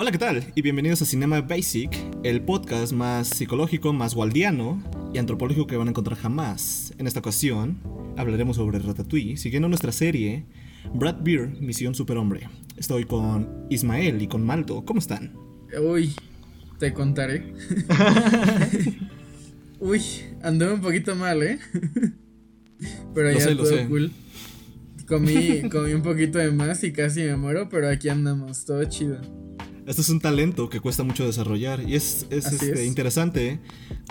Hola, ¿qué tal? Y bienvenidos a Cinema Basic, el podcast más psicológico, más waldiano y antropológico que van a encontrar jamás. En esta ocasión hablaremos sobre Ratatouille, siguiendo nuestra serie Brad Beer, Misión Superhombre. Estoy con Ismael y con Maldo. ¿Cómo están? Uy, te contaré. Uy, anduve un poquito mal, ¿eh? pero ya todo cool. Comí, comí un poquito de más y casi me muero, pero aquí andamos, todo chido. Esto es un talento que cuesta mucho desarrollar y es, este, interesante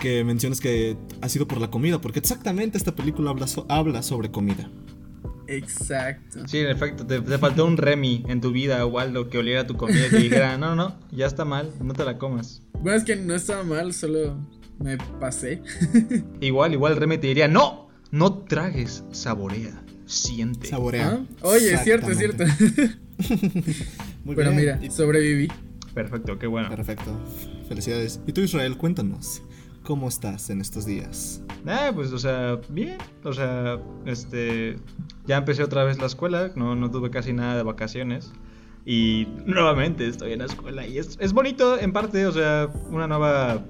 que menciones que ha sido por la comida, porque exactamente esta película habla, habla sobre comida. Exacto. Sí, en efecto, te, faltó un Remy en tu vida, Waldo, que oliera tu comida y te dijera, no, no, ya está mal, no te la comas. Bueno, es que no estaba mal, solo me pasé. igual, igual Remy te diría, no, no tragues, saborea, siente. Saborea. Ah, oye, es cierto, es cierto. Muy Pero mira, sobreviví. Perfecto, qué bueno. Perfecto. Felicidades. Y tú, Israel, cuéntanos. ¿Cómo estás en estos días? Ah, pues, o sea, bien. O sea, este. Ya empecé otra vez la escuela. No, no tuve casi nada de vacaciones. Y nuevamente estoy en la escuela. Y es, es bonito, en parte. O sea, una nueva.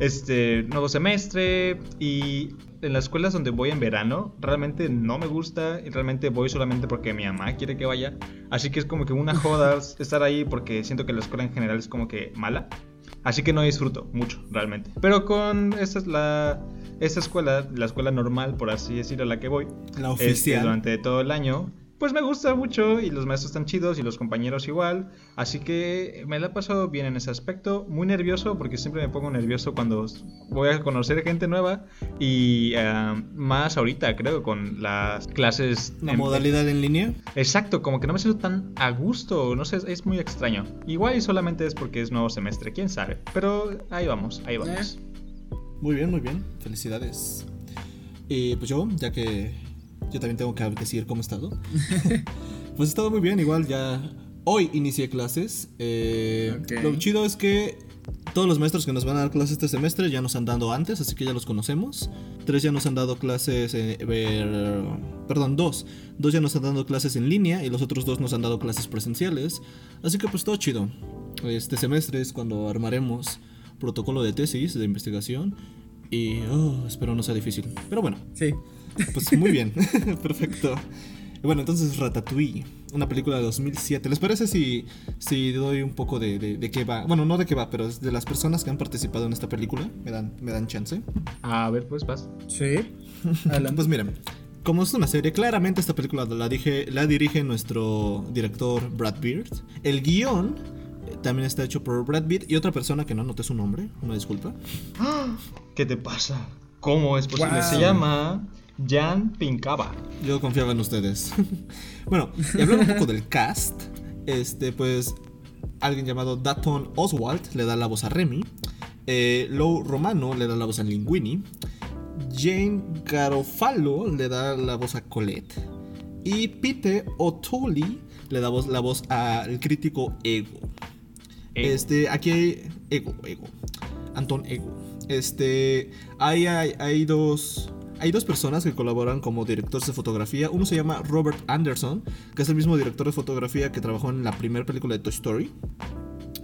Este. Nuevo semestre. Y en las escuelas donde voy en verano realmente no me gusta y realmente voy solamente porque mi mamá quiere que vaya. Así que es como que una joda estar ahí porque siento que la escuela en general es como que mala. Así que no disfruto mucho realmente. Pero con esta es la esta escuela, la escuela normal por así decirlo a la que voy, la este, oficial durante todo el año pues me gusta mucho y los maestros están chidos y los compañeros igual. Así que me la he pasado bien en ese aspecto. Muy nervioso porque siempre me pongo nervioso cuando voy a conocer gente nueva y eh, más ahorita creo con las clases... ¿La modalidad en línea? Exacto, como que no me siento tan a gusto, no sé, es muy extraño. Igual y solamente es porque es nuevo semestre, quién sabe. Pero ahí vamos, ahí vamos. Eh. Muy bien, muy bien. Felicidades. Y pues yo, ya que yo también tengo que decir cómo he estado. pues he estado muy bien, igual ya. Hoy inicié clases. Eh, lo chido es que todos los maestros que nos van a dar clases este semestre ya nos han dado antes, así que ya los conocemos. Tres ya nos han dado clases, eh, perdón, dos. Dos ya nos han dado clases en línea y los otros dos nos han dado clases presenciales. Así que pues todo chido. Este semestre es cuando armaremos protocolo de tesis, de investigación. Y oh, espero no sea difícil. Pero bueno. Sí. Pues muy bien, perfecto. Bueno, entonces Ratatouille, una película de 2007. ¿Les parece si, si doy un poco de, de, qué va? Bueno, no de qué va, pero de las personas que han participado en esta película. ¿Me dan, me dan chance? A ver, pues vas. Sí. pues miren, como es una serie, claramente esta película la, dije, la dirige nuestro director Brad Beard. El guion eh, también está hecho por Brad Beard y otra persona que no anoté su nombre, una disculpa. ¿Qué te pasa? ¿Cómo es posible? Se llama Jan Pincaba. Yo confiaba en ustedes. bueno, y hablando un poco del cast, este, pues alguien llamado Daton Oswald le da la voz a Remy. Eh, Lou Romano le da la voz a Linguini. Jane Garofalo le da la voz a Colette. Y Peter O'Toole le da voz, la voz al crítico Ego. Este, aquí hay Ego, Ego. Anton Ego. Este, hay, hay dos hay dos personas que colaboran como directores de fotografía. Uno se llama Robert Anderson, que es el mismo director de fotografía que trabajó en la primera película de Toy Story.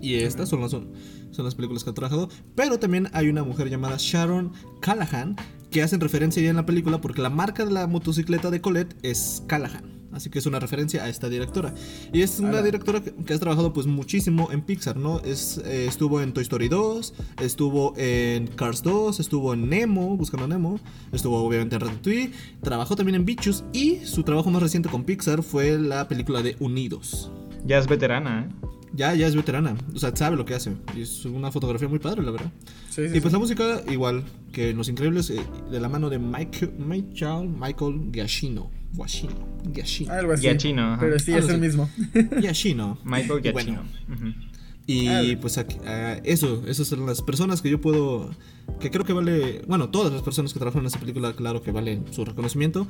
Y estas son las, son, las películas que ha trabajado. Pero también hay una mujer llamada Sharon Callahan, que hacen referencia ya en la película porque la marca de la motocicleta de Colette es Callahan. Así que es una referencia a esta directora. Y es una directora que, ha trabajado pues muchísimo en Pixar, ¿no? Es, eh, estuvo en Toy Story 2, estuvo en Cars 2, estuvo en Nemo, Buscando a Nemo, estuvo obviamente en Ratatouille, trabajó también en Bichos y su trabajo más reciente con Pixar fue la película de Unidos. Ya es veterana, ¿eh? Ya, ya es veterana. O sea, sabe lo que hace. Y es una fotografía muy padre, la verdad. Sí, sí, y pues la música, igual que en Los Increíbles, eh, de la mano de Michael, Michael, Michael Giacchino. Guachino. Giacchino. Algo así. Pero sí, es el mismo. Giacchino. Michael Giacchino. Y pues eso, esas son las personas que yo puedo, que creo que vale, bueno, todas las personas que trabajan en esta película, claro que valen su reconocimiento,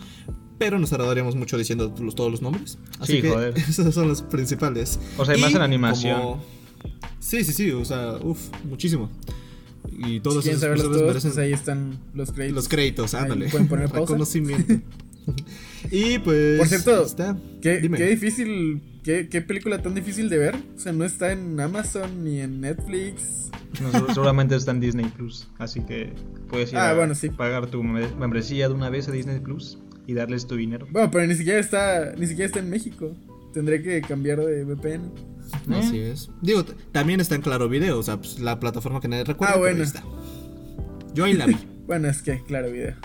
pero nos tardaríamos mucho diciendo todos los nombres. Así que joder. esas son las principales. O sea, hay más en animación. Sí, sí, sí, o sea, uff, muchísimo. Y todos si esas personas merecen... Pues ahí están los créditos. Los créditos, ándale. Pueden poner Reconocimiento. y pues. Por cierto, qué, qué difícil ¿Qué, ¿Qué película tan difícil de ver? O sea, no está en Amazon ni en Netflix. No, seguramente está en Disney Plus. Así que puedes ir Ah, a bueno, sí. pagar tu me- membresía de una vez a Disney Plus y darles tu dinero. Bueno, pero ni siquiera está, ni siquiera está en México. Tendré que cambiar de VPN. Así es. Digo, también está en Claro Video, o sea, pues, la plataforma que nadie recuerda. Ah, pero bueno. ahí está. Yo ahí la vi. Bueno, es que, claro, video.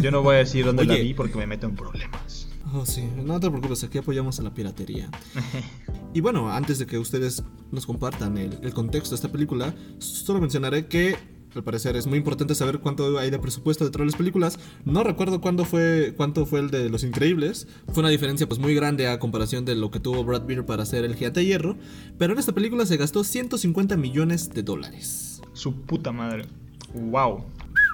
Yo no voy a decir dónde la vi porque me meto en problemas. Oh, sí, no te preocupes, aquí apoyamos a la piratería. Y bueno, antes de que ustedes nos compartan el, el contexto de esta película, solo mencionaré que al parecer es muy importante saber cuánto hay de presupuesto detrás de las películas. No recuerdo cuándo fue, cuánto fue el de Los Increíbles. Fue una diferencia pues muy grande a comparación de lo que tuvo Brad Pitt para hacer El Gigante de Hierro. Pero en esta película se gastó 150 millones de dólares. Su puta madre. Wow.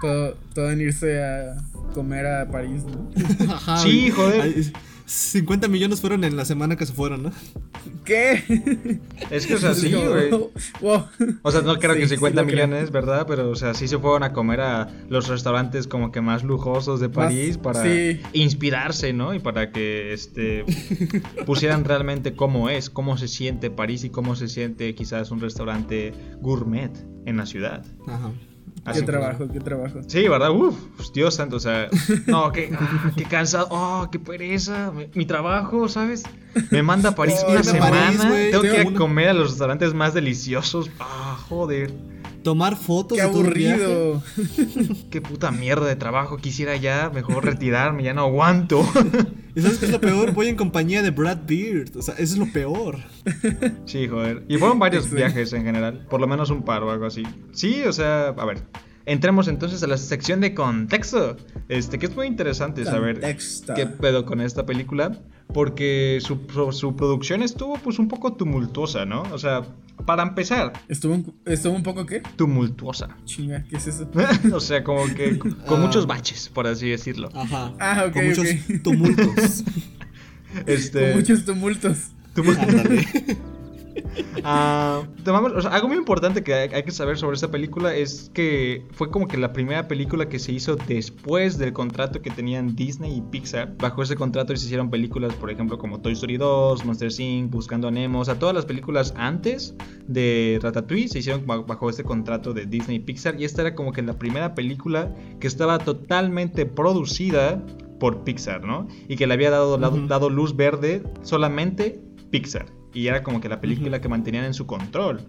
Todo, todo en irse a comer a París, ¿no? Ajá, Sí, güey. joder. Ay, 50 millones fueron en la semana que se fueron, ¿no? ¿Qué? Es que, o sea, sí, güey. Wow. O sea, no creo Sí, que sí 50 lo creo. millones, ¿verdad? Pero, o sea, sí se fueron a comer a los restaurantes como que más lujosos de París para sí. inspirarse, ¿no? Y para que, este, pusieran realmente cómo es, cómo se siente París y cómo se siente quizás un restaurante gourmet en la ciudad. Ajá. Así Qué que- trabajo, qué trabajo. Sí, ¿verdad? Uf, Dios santo, o sea, no, qué, ah, qué cansado, oh, qué pereza, mi, mi trabajo, ¿sabes? Me manda a París Oh, una semana, París, tengo que ir a comer a los restaurantes más deliciosos, ah, joder, Tomar fotos Qué aburrido. qué puta mierda de trabajo, quisiera ya mejor retirarme, ya no aguanto. ¿Y sabes qué es lo peor? Voy en compañía de Brad Beard. O sea, eso es lo peor. Sí, joder, y fueron varios Sí. viajes en general, por lo menos un par o algo así. Sí, o sea, a ver. Entremos entonces a la sección de contexto. Este, que es muy interesante saber Contexto. qué pedo con esta película. Porque su, su, su producción estuvo pues un poco tumultuosa, ¿no? O sea, para empezar, ¿Estuvo un, ¿Estuvo un poco qué? tumultuosa. Chinga, ¿qué es eso? o sea, como que con, con Ah. muchos baches, por así decirlo. Ajá. Ah, ok, Con muchos tumultos. Este, Con muchos tumultos. tumul- Ah, tomamos, o sea, algo muy importante que hay, hay que saber sobre esta película es que fue como que la primera película que se hizo después del contrato que tenían Disney y Pixar. Bajo ese contrato se hicieron películas, por ejemplo, como Toy Story 2, Monster Inc., Buscando a Nemo, o sea, todas las películas antes de Ratatouille se hicieron ba- bajo este contrato de Disney y Pixar y esta era como que la primera película que estaba totalmente producida por Pixar, ¿no? Y que le había dado luz verde solamente Pixar. Y era como que la película que mantenían en su control.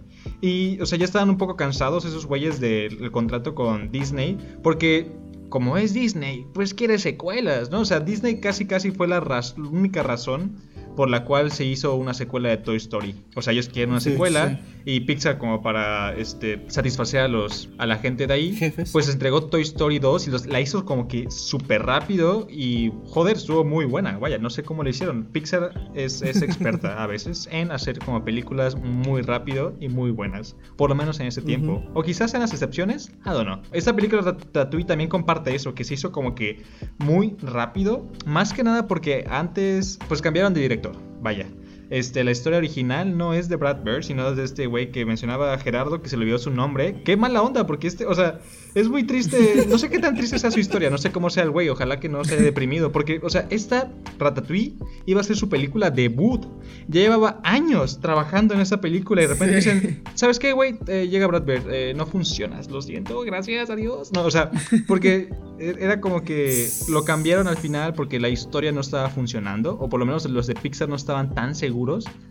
Y, o sea, ya estaban un poco cansados esos güeyes del del contrato con Disney. Porque, como es Disney, pues quiere secuelas, ¿no? O sea, Disney casi casi fue la raz- única razón por la cual se hizo una secuela de Toy Story. O sea, ellos quieren una Sí, secuela y Pixar como para este satisfacer a los a la gente de ahí, Jefes. pues entregó Toy Story 2 y los- la hizo como que súper rápido y joder, estuvo muy buena. Vaya, no sé cómo lo hicieron. Pixar es, es experta a veces en hacer como películas muy rápido y muy buenas, por lo menos en ese tiempo. O quizás en las excepciones, I don't know. Esta película Ratatouille también comparte eso, que se hizo como que muy rápido, más que nada porque antes pues cambiaron de director. Vaya. Este, la historia original no es de Brad Bird, sino de este güey que mencionaba a Gerardo, que se le olvidó su nombre. Qué mala onda, porque este, o sea, es muy triste. No sé qué tan triste sea su historia, no sé cómo sea el güey, ojalá que no se haya deprimido. Porque, o sea, esta Ratatouille iba a ser su película debut. Ya llevaba años trabajando en esa película y de repente Sí. dicen, ¿sabes qué, güey? Eh, llega Brad Bird, eh, no funcionas, lo siento, gracias, adiós. No, o sea, porque e- era como que lo cambiaron al final porque la historia no estaba funcionando, o por lo menos los de Pixar no estaban tan seguros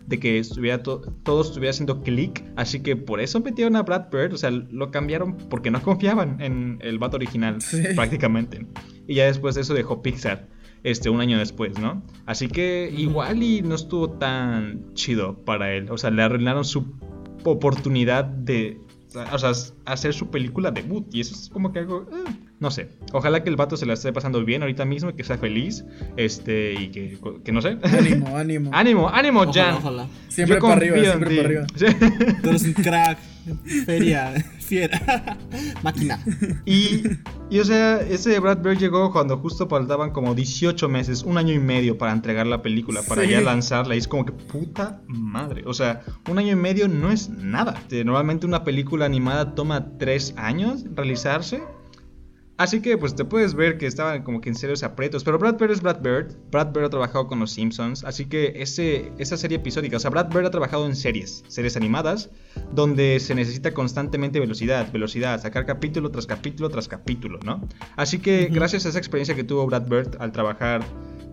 de que estuviera to- todo estuviera haciendo clic, así que por eso metieron a Brad Bird, o sea, lo cambiaron porque no confiaban en el vato original, Sí. prácticamente. Y ya después de eso dejó Pixar. Este, un año después, ¿no? Así que igual y no estuvo tan chido para él. O sea, le arruinaron su oportunidad de o sea, hacer su película debut. Y eso es como que algo. eh, no sé. Ojalá que el vato se la esté pasando bien ahorita mismo y que sea feliz. Este, y que, que no sé. Ánimo, ánimo. ánimo, ánimo, Ojalá, Jan. ojalá. Siempre Yo para arriba, siempre para arriba. Tú eres un crack. Feria. Fiera. Máquina. Y, y, o sea, ese Brad Bird llegó cuando justo faltaban como 18 meses, un año y medio para entregar la película, para Sí. ya lanzarla. Y es como que puta madre. O sea, un año y medio no es nada. Normalmente una película animada toma 3 años realizarse. Así que pues te puedes ver que estaban como que en serios aprietos. Pero Brad Bird es Brad Bird. Brad Bird ha trabajado con los Simpsons. Así que ese, esa serie episódica, o sea, Brad Bird ha trabajado en series, series animadas, donde se necesita constantemente velocidad, velocidad, sacar capítulo tras capítulo tras capítulo, ¿no? Así que gracias a esa experiencia que tuvo Brad Bird al trabajar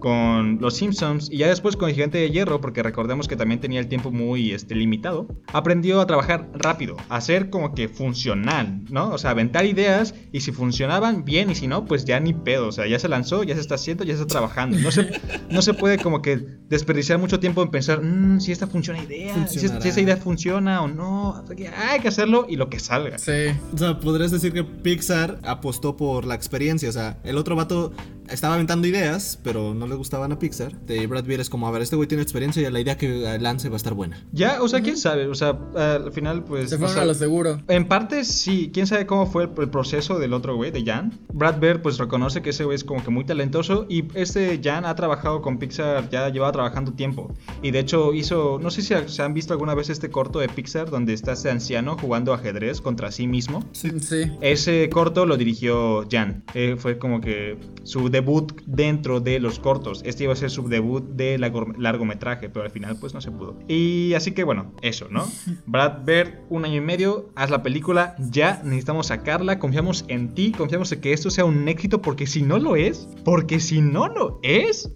con Los Simpsons y ya después con el Gigante de Hierro, porque recordemos que también tenía el tiempo muy este, limitado, aprendió a trabajar rápido, a ser como que funcional, ¿no? O sea, aventar ideas y si funcionaban, bien, y si no, pues ya ni pedo, o sea, ya se lanzó, ya se está haciendo, ya se está trabajando. No se, no se puede como que desperdiciar mucho tiempo en pensar, mmm, si esta funciona idea, si, esa idea funciona o no, hay que hacerlo y lo que salga. Sí. O sea, podrías decir que Pixar apostó por la experiencia, o sea, el otro vato estaba aventando ideas, pero no le gustaban a Pixar. De Brad Pitt es como, a ver, este güey tiene experiencia y la idea que lance va a estar buena. Ya, o sea, quién sabe, o sea, al final pues... Se fueron a lo seguro. En parte sí, quién sabe cómo fue el, proceso del otro güey, de Jan. Brad Bird pues reconoce que ese güey es como que muy talentoso y este Jan ha trabajado con Pixar, ya llevaba trabajando tiempo. Y de hecho hizo, no sé si se han visto alguna vez este corto de Pixar donde está ese anciano jugando ajedrez contra sí mismo. Sí. sí. Ese corto lo dirigió Jan. Eh, fue como que su debut dentro de los cortos. Este iba a ser su debut de largometraje, pero al final pues no se pudo. Y así que bueno, eso, ¿no? Brad Bird, un año y medio, haz la película, ya necesitamos sacarla, confiamos en ti, confiamos en que esto sea un éxito, porque si no lo es, porque si no lo es,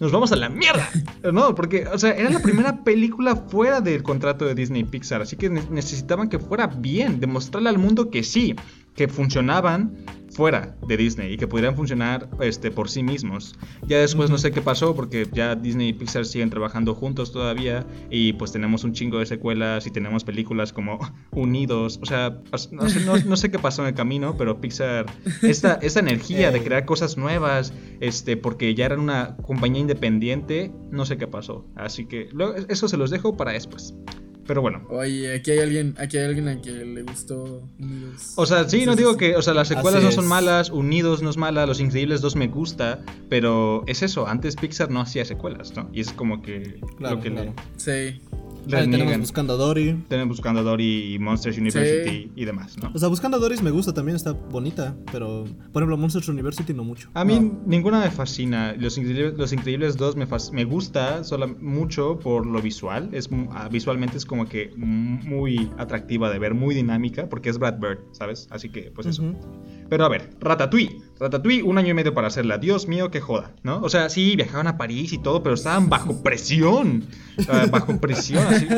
nos vamos a la mierda. No, porque, o sea, era la primera película fuera del contrato de Disney Pixar, así que necesitaban que fuera bien, demostrarle al mundo que sí, que funcionaban fuera de Disney y que pudieran funcionar este, por sí mismos. Ya después no sé qué pasó porque ya Disney y Pixar siguen trabajando juntos todavía y pues tenemos un chingo de secuelas y tenemos películas como Unidos. O sea, no sé, qué pasó en el camino, pero Pixar, esta, esta energía de crear cosas nuevas, este, porque ya eran una compañía independiente, no sé qué pasó. Así que eso se los dejo para después. Pero bueno. Oye, aquí hay alguien, aquí hay alguien a quien le gustó Unidos. O sea, sí, no digo que, o sea, las secuelas no son malas, Unidos no es mala, Los Increíbles 2 me gusta, pero es eso, antes Pixar no hacía secuelas, ¿no? Y es como que lo que le... Sí tenemos Buscando a Dory. Tenemos Buscando a Dory y Monsters University y demás, ¿no? O sea, Buscando a Dory me gusta también, está bonita, pero por ejemplo Monsters University no mucho. A mí ninguna me fascina. Los Increíbles, Los Increíbles 2 me, me gusta solo mucho por lo visual. Es, ah, visualmente es como que muy atractiva de ver, muy dinámica, porque es Brad Bird, ¿sabes? Así que, pues eso. Pero a ver, Ratatouille. Ratatouille, un año y medio para hacerla. Dios mío, qué joda, ¿no? O sea, sí, viajaban a París y todo, pero estaban bajo presión. bajo presión, así.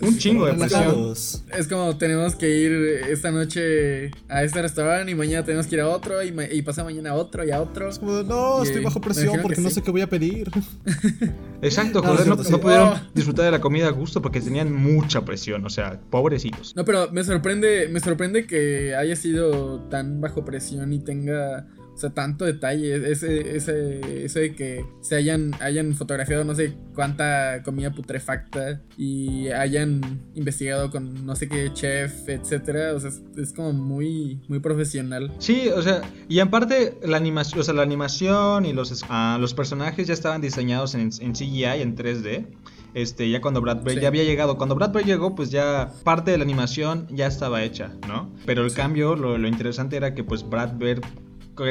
Un chingo de presión. Es como tenemos que ir esta noche a este restaurante y mañana tenemos que ir a otro y, y pasa mañana a otro y a otro. Es como, no, estoy bajo presión porque no sé qué voy a pedir. Exacto, joder, no, pudieron oh. disfrutar de la comida a gusto porque tenían mucha presión, o sea, pobrecitos. No, pero me sorprende, me sorprende que haya sido tan bajo presión y tenga o sea, tanto detalle, ese, ese, eso de que se hayan, hayan fotografiado no sé cuánta comida putrefacta y hayan investigado con no sé qué chef, etcétera. O sea, es, como muy, muy profesional. Sí, o sea, y en parte la animación, o sea, la animación y los, ah, los personajes ya estaban diseñados en, en CGI, en 3D este, ya cuando Brad Bird ya había llegado. Cuando Brad Bird llegó, pues ya parte de la animación ya estaba hecha, ¿no? Pero el cambio, lo, lo, interesante era que pues Brad Bird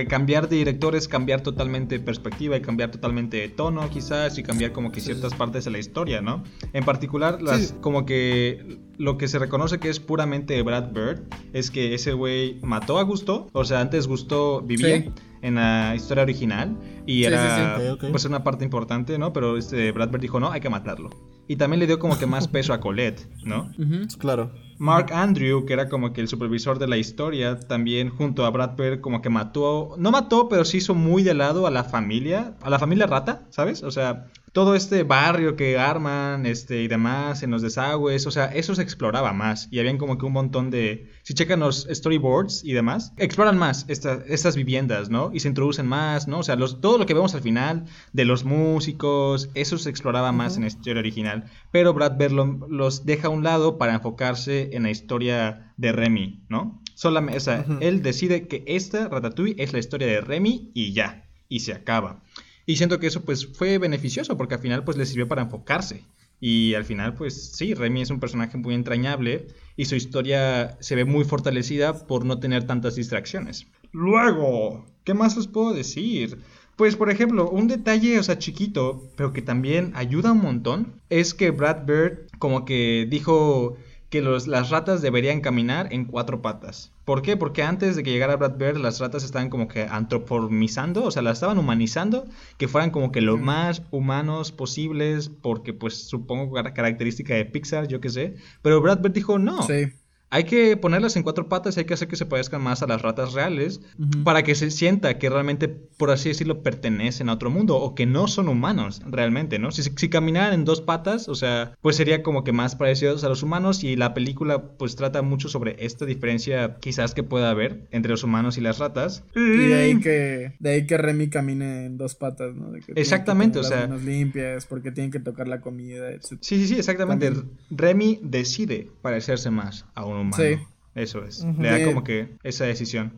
cambiar de director es cambiar totalmente perspectiva y cambiar totalmente de tono quizás y cambiar como que ciertas partes de la historia, ¿no? En particular, las, como que lo que se reconoce que es puramente Brad Bird es que ese güey mató a Gusto, o sea, antes Gusto vivía en la historia original y era pues una parte importante, ¿no? Pero este Brad Bird dijo, no, hay que matarlo. Y también le dio como que más peso a Colette, ¿no? Claro. Mark Andrew, que era como que el supervisor de la historia, también junto a Brad Bird como que mató, no mató, pero sí hizo muy de lado a la familia, a la familia rata, ¿sabes? O sea, todo este barrio que arman este, y demás en los desagües, o sea, eso se exploraba más y habían como que un montón de, si checan los storyboards y demás, exploran más estas viviendas, ¿no? Y se introducen más, ¿no? O sea, los, todo lo que vemos al final de los músicos, eso se exploraba más en la historia original, pero Brad Bird los deja a un lado para enfocarse en la historia de Remy, ¿no? Solamente, o sea, él decide que esta Ratatouille es la historia de Remy y ya, y se acaba. Y siento que eso pues fue beneficioso porque al final pues le sirvió para enfocarse. Y al final pues sí, Remy es un personaje muy entrañable y su historia se ve muy fortalecida por no tener tantas distracciones. Luego, ¿qué más les puedo decir? Pues, por ejemplo, un detalle, o sea, chiquito, pero que también ayuda un montón, es que Brad Bird como que dijo que los, las ratas deberían caminar en cuatro patas. ¿Por qué? Porque antes de que llegara Brad Bird, las ratas estaban como que antropormizando, o sea, las estaban humanizando, que fueran como que lo más humanos posibles, porque pues supongo característica de Pixar, yo qué sé. Pero Brad Bird dijo, no. Sí. Hay que ponerlas en cuatro patas y hay que hacer que se parezcan más a las ratas reales para que se sienta que realmente, por así decirlo, pertenecen a otro mundo o que no son humanos realmente, ¿no? Si, si caminaran en dos patas, o sea, pues sería como que más parecidos a los humanos y la película pues trata mucho sobre esta diferencia quizás que pueda haber entre los humanos y las ratas. Y de ahí que, de ahí que Remy camine en dos patas, ¿no? De que tiene que Exactamente, o sea- las manos limpias porque tienen que tocar la comida, etc. Sí, sí, sí, exactamente. También. Remy decide parecerse más a un humano. Sí. Eso es. Le da como que esa decisión.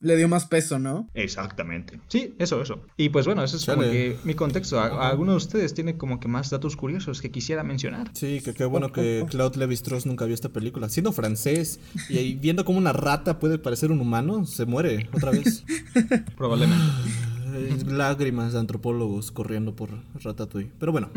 Le dio más peso, ¿no? Exactamente. Sí, eso, eso. Y pues bueno, eso es como que mi contexto. ¿A- a ¿Alguno de ustedes tiene como que más datos curiosos que quisiera mencionar? Sí, que qué bueno que Claude Levi-Strauss nunca vio esta película. Siendo francés y ahí viendo cómo una rata puede parecer un humano, se muere otra vez. Probablemente. Eh, Lágrimas de antropólogos corriendo por Ratatouille. Pero bueno,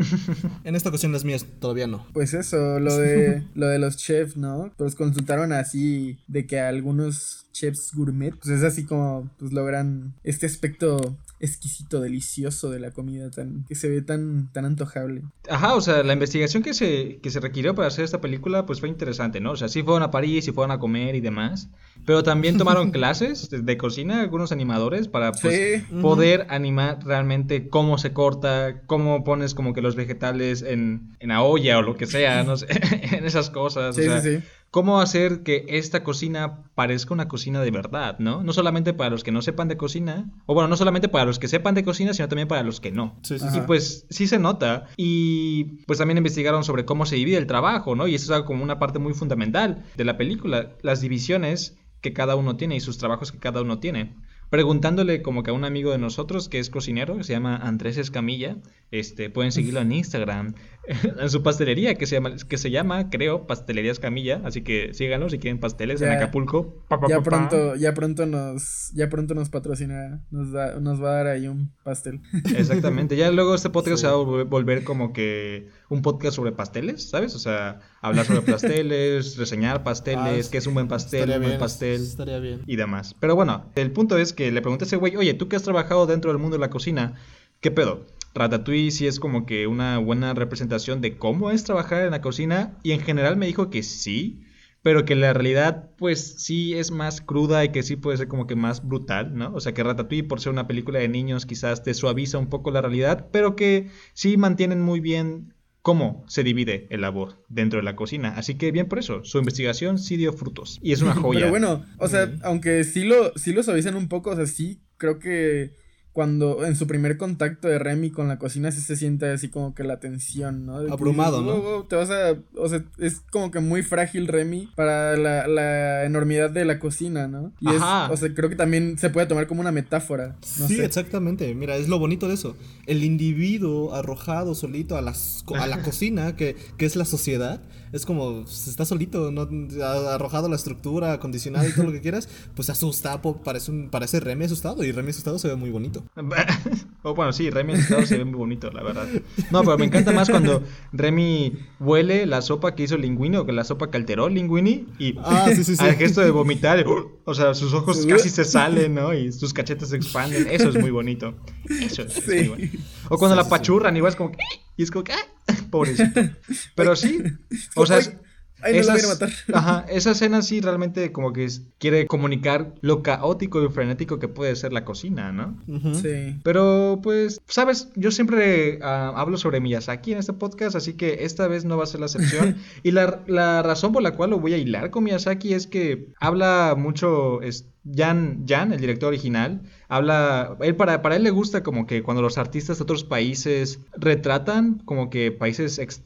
en esta ocasión las mías todavía no. Pues eso, lo de, lo de los chefs, ¿no? Pues consultaron así de que algunos chefs gourmet, pues es así como pues logran este aspecto exquisito, delicioso de la comida tan que se ve tan tan antojable. Ajá, o sea, la investigación que se, que se requirió para hacer esta película pues fue interesante, ¿no? O sea, sí fueron a París y fueron a comer y demás, pero también tomaron clases de, de cocina algunos animadores para pues, Sí. poder animar realmente cómo se corta, cómo pones como que los vegetales en, en la olla o lo que sea, no sé, en esas cosas. Sí, o sea, sí, sí. Cómo hacer que esta cocina parezca una cocina de verdad, ¿no? No solamente para los que no sepan de cocina, o bueno, no solamente para los que sepan de cocina, sino también para los que no. Sí, sí. Y pues sí se nota. Y pues también investigaron sobre cómo se divide el trabajo, ¿no? Y eso es algo como una parte muy fundamental de la película. Las divisiones que cada uno tiene y sus trabajos que cada uno tiene. Preguntándole como que a un amigo de nosotros que es cocinero, que se llama Andrés Escamilla, este, pueden seguirlo en Instagram, en su pastelería que se llama, que se llama creo, Pastelería Escamilla, así que síganlo si quieren pasteles en. Acapulco. Pa, pa, Ya pa, pa. pronto, ya pronto nos, ya pronto nos patrocina, nos da, nos va a dar ahí un pastel. Exactamente. Ya luego este podcast Sí. se va a volver- volver como que un podcast sobre pasteles, ¿sabes? O sea, hablar sobre pasteles, reseñar pasteles, Ah, qué es un buen pastel, un buen bien, pastel Estaría bien. y demás. Pero bueno, el punto es que le pregunté a ese güey, oye, tú que has trabajado dentro del mundo de la cocina, ¿qué pedo? Ratatouille sí es como que una buena representación de cómo es trabajar en la cocina y en general me dijo que sí, pero que la realidad pues sí es más cruda y que sí puede ser como que más brutal, ¿no? O sea que Ratatouille por ser una película de niños quizás te suaviza un poco la realidad, pero que sí mantienen muy bien cómo se divide el labor dentro de la cocina. Así que bien por eso, su investigación sí dio frutos y es una joya. Pero bueno, o sea, aunque sí lo, sí lo suavizan un poco, o sea, sí creo que cuando en su primer contacto de Remy con la cocina sí se siente así como que la tensión, ¿no? De Abrumado, dices, ¿no? "Wow, wow", te vas a, o sea, es como que muy frágil Remy para la, la enormidad de la cocina, ¿no? Y es, o sea, creo que también se puede tomar como una metáfora, no sí, sé. exactamente. Mira, es lo bonito de eso. El individuo arrojado solito a, las, a la cocina, que, que es la sociedad, es como, se está solito, ¿no? Arrojado la estructura, acondicionado y todo lo que quieras, pues asusta, parece, un, parece Remy asustado y Remy asustado se ve muy bonito. O bueno, sí, Remy asustado se ve muy bonito, la verdad. No, pero me encanta más cuando Remy huele la sopa que hizo Linguini o que la sopa que alteró Linguini y Ah, sí, sí, sí. al gesto de vomitar, o sea, sus ojos casi se salen, ¿no? Y sus cachetes se expanden. Eso es muy bonito. Eso es, muy bueno. O cuando la pachurran, igual es como que... Y es como que... ¡ah! Pobrecito. Pero sí. O sea, ay, no lo esas- voy a matar. Ajá, esa escena sí realmente como que es- quiere comunicar lo caótico y frenético que puede ser la cocina, ¿no? Sí. Pero pues, sabes, yo siempre ah, hablo sobre Miyazaki en este podcast, así que esta vez no va a ser la excepción. y la, la razón por la cual lo voy a hilar con Miyazaki es que habla mucho, es, Jan, Jan, el director original, habla, él para, para él le gusta como que cuando los artistas de otros países retratan como que países ex-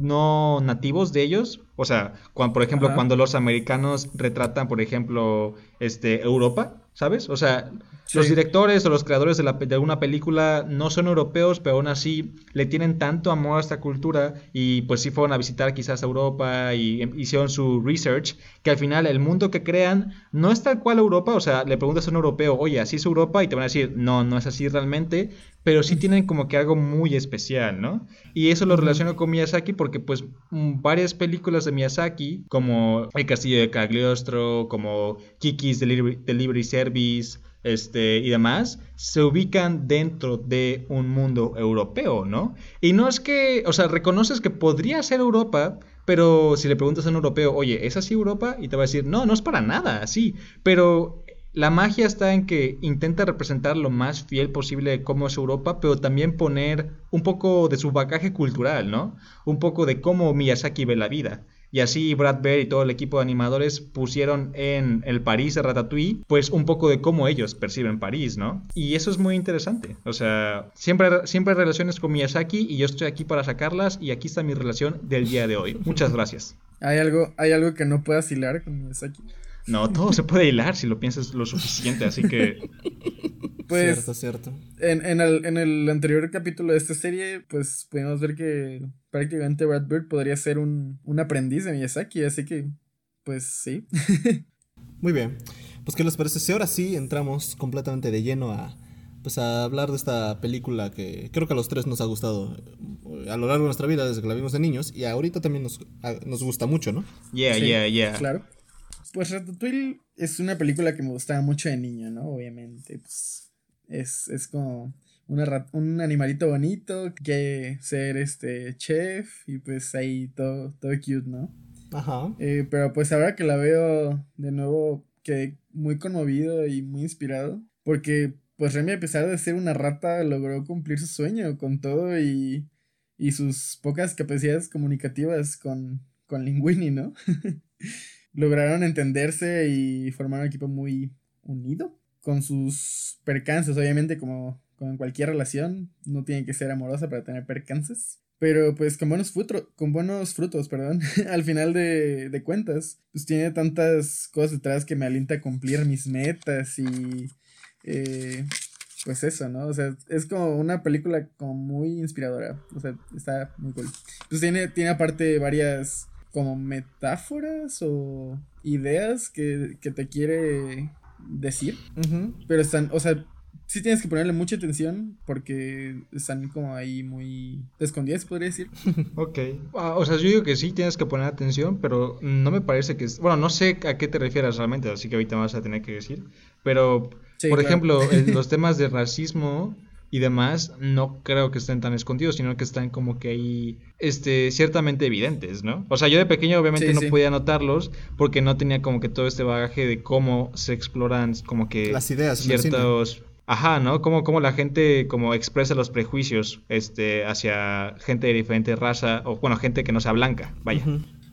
no nativos de ellos, o sea, cuan- por ejemplo, Ajá. cuando los americanos retratan, por ejemplo, este, Europa, ¿sabes? O sea, los directores o los creadores de, la, de una película no son europeos, pero aún así le tienen tanto amor a esta cultura y pues sí fueron a visitar quizás Europa y em, hicieron su research, que al final el mundo que crean no es tal cual Europa, o sea, le preguntas a un europeo, oye, así es Europa y te van a decir, no, no es así realmente, pero sí tienen como que algo muy especial, ¿no? Y eso lo relaciono con Miyazaki porque pues mm, varias películas de Miyazaki, como El Castillo de Cagliostro, como Kiki's Delivery Service, este, y demás, se ubican dentro de un mundo europeo, ¿no? Y no es que, o sea, reconoces que podría ser Europa, pero si le preguntas a un europeo, oye, ¿es así Europa? Y te va a decir, no, no es para nada así, pero la magia está en que intenta representar lo más fiel posible cómo es Europa, pero también poner un poco de su bagaje cultural, ¿no? Un poco de cómo Miyazaki ve la vida. Y así Brad Bear y todo el equipo de animadores pusieron en el París de Ratatouille, pues un poco de cómo ellos perciben París, ¿no? Y eso es muy interesante. O sea, siempre, siempre hay relaciones con Miyazaki y yo estoy aquí para sacarlas y aquí está mi relación del día de hoy. Muchas gracias. ¿Hay algo, hay algo que no puedas hilar con Miyazaki? No, todo se puede hilar si lo piensas lo suficiente, así que... Pues, cierto, cierto. En, en, el, en el anterior capítulo de esta serie, pues pudimos ver que prácticamente Brad Bird podría ser un, un aprendiz de Miyazaki, así que, pues sí. Muy bien. Pues, ¿qué les parece si ahora sí entramos completamente de lleno a, pues, a hablar de esta película que creo que a los tres nos ha gustado a lo largo de nuestra vida desde que la vimos de niños y ahorita también nos, nos gusta mucho, ¿no? Yeah, yeah, yeah. Claro. Pues Ratatouille es una película que me gustaba mucho de niño, ¿no? Obviamente, pues es, es como un animalito bonito que quiere ser este chef y pues ahí todo, todo cute, ¿no? Ajá. Eh, pero pues ahora que la veo de nuevo quedé muy conmovido y muy inspirado porque pues Remy a pesar de ser una rata logró cumplir su sueño con todo y, y sus pocas capacidades comunicativas con, con Linguini, ¿no? lograron entenderse y formar un equipo muy unido con sus percances, obviamente como, con en cualquier relación, no tiene que ser amorosa para tener percances. Pero pues con buenos, frutos con buenos frutos, perdón, al final de, de, cuentas, pues tiene tantas cosas detrás que me alienta a cumplir mis metas y eh, pues eso, ¿no? O sea, es como una película como muy inspiradora, o sea, está muy cool. Pues tiene, tiene aparte varias como metáforas o ideas que, te quiere decir. Pero están, o sea, sí tienes que ponerle mucha atención porque están como ahí muy escondidas, podría decir. Ok. Ah, o sea, yo digo que sí tienes que poner atención, pero no me parece que... Bueno, no sé a qué te refieres realmente, así que ahorita vas a tener que decir. Pero, por ejemplo, los temas de racismo y demás, no creo que estén tan escondidos, sino que están como que ahí, este, ciertamente evidentes, ¿no? O sea, yo de pequeño obviamente no podía notarlos porque no tenía como que todo este bagaje de cómo se exploran como que las ideas, ciertos... Ajá, ¿no? Cómo, cómo la gente como expresa los prejuicios este, hacia gente de diferente raza, o bueno, gente que no sea blanca, vaya.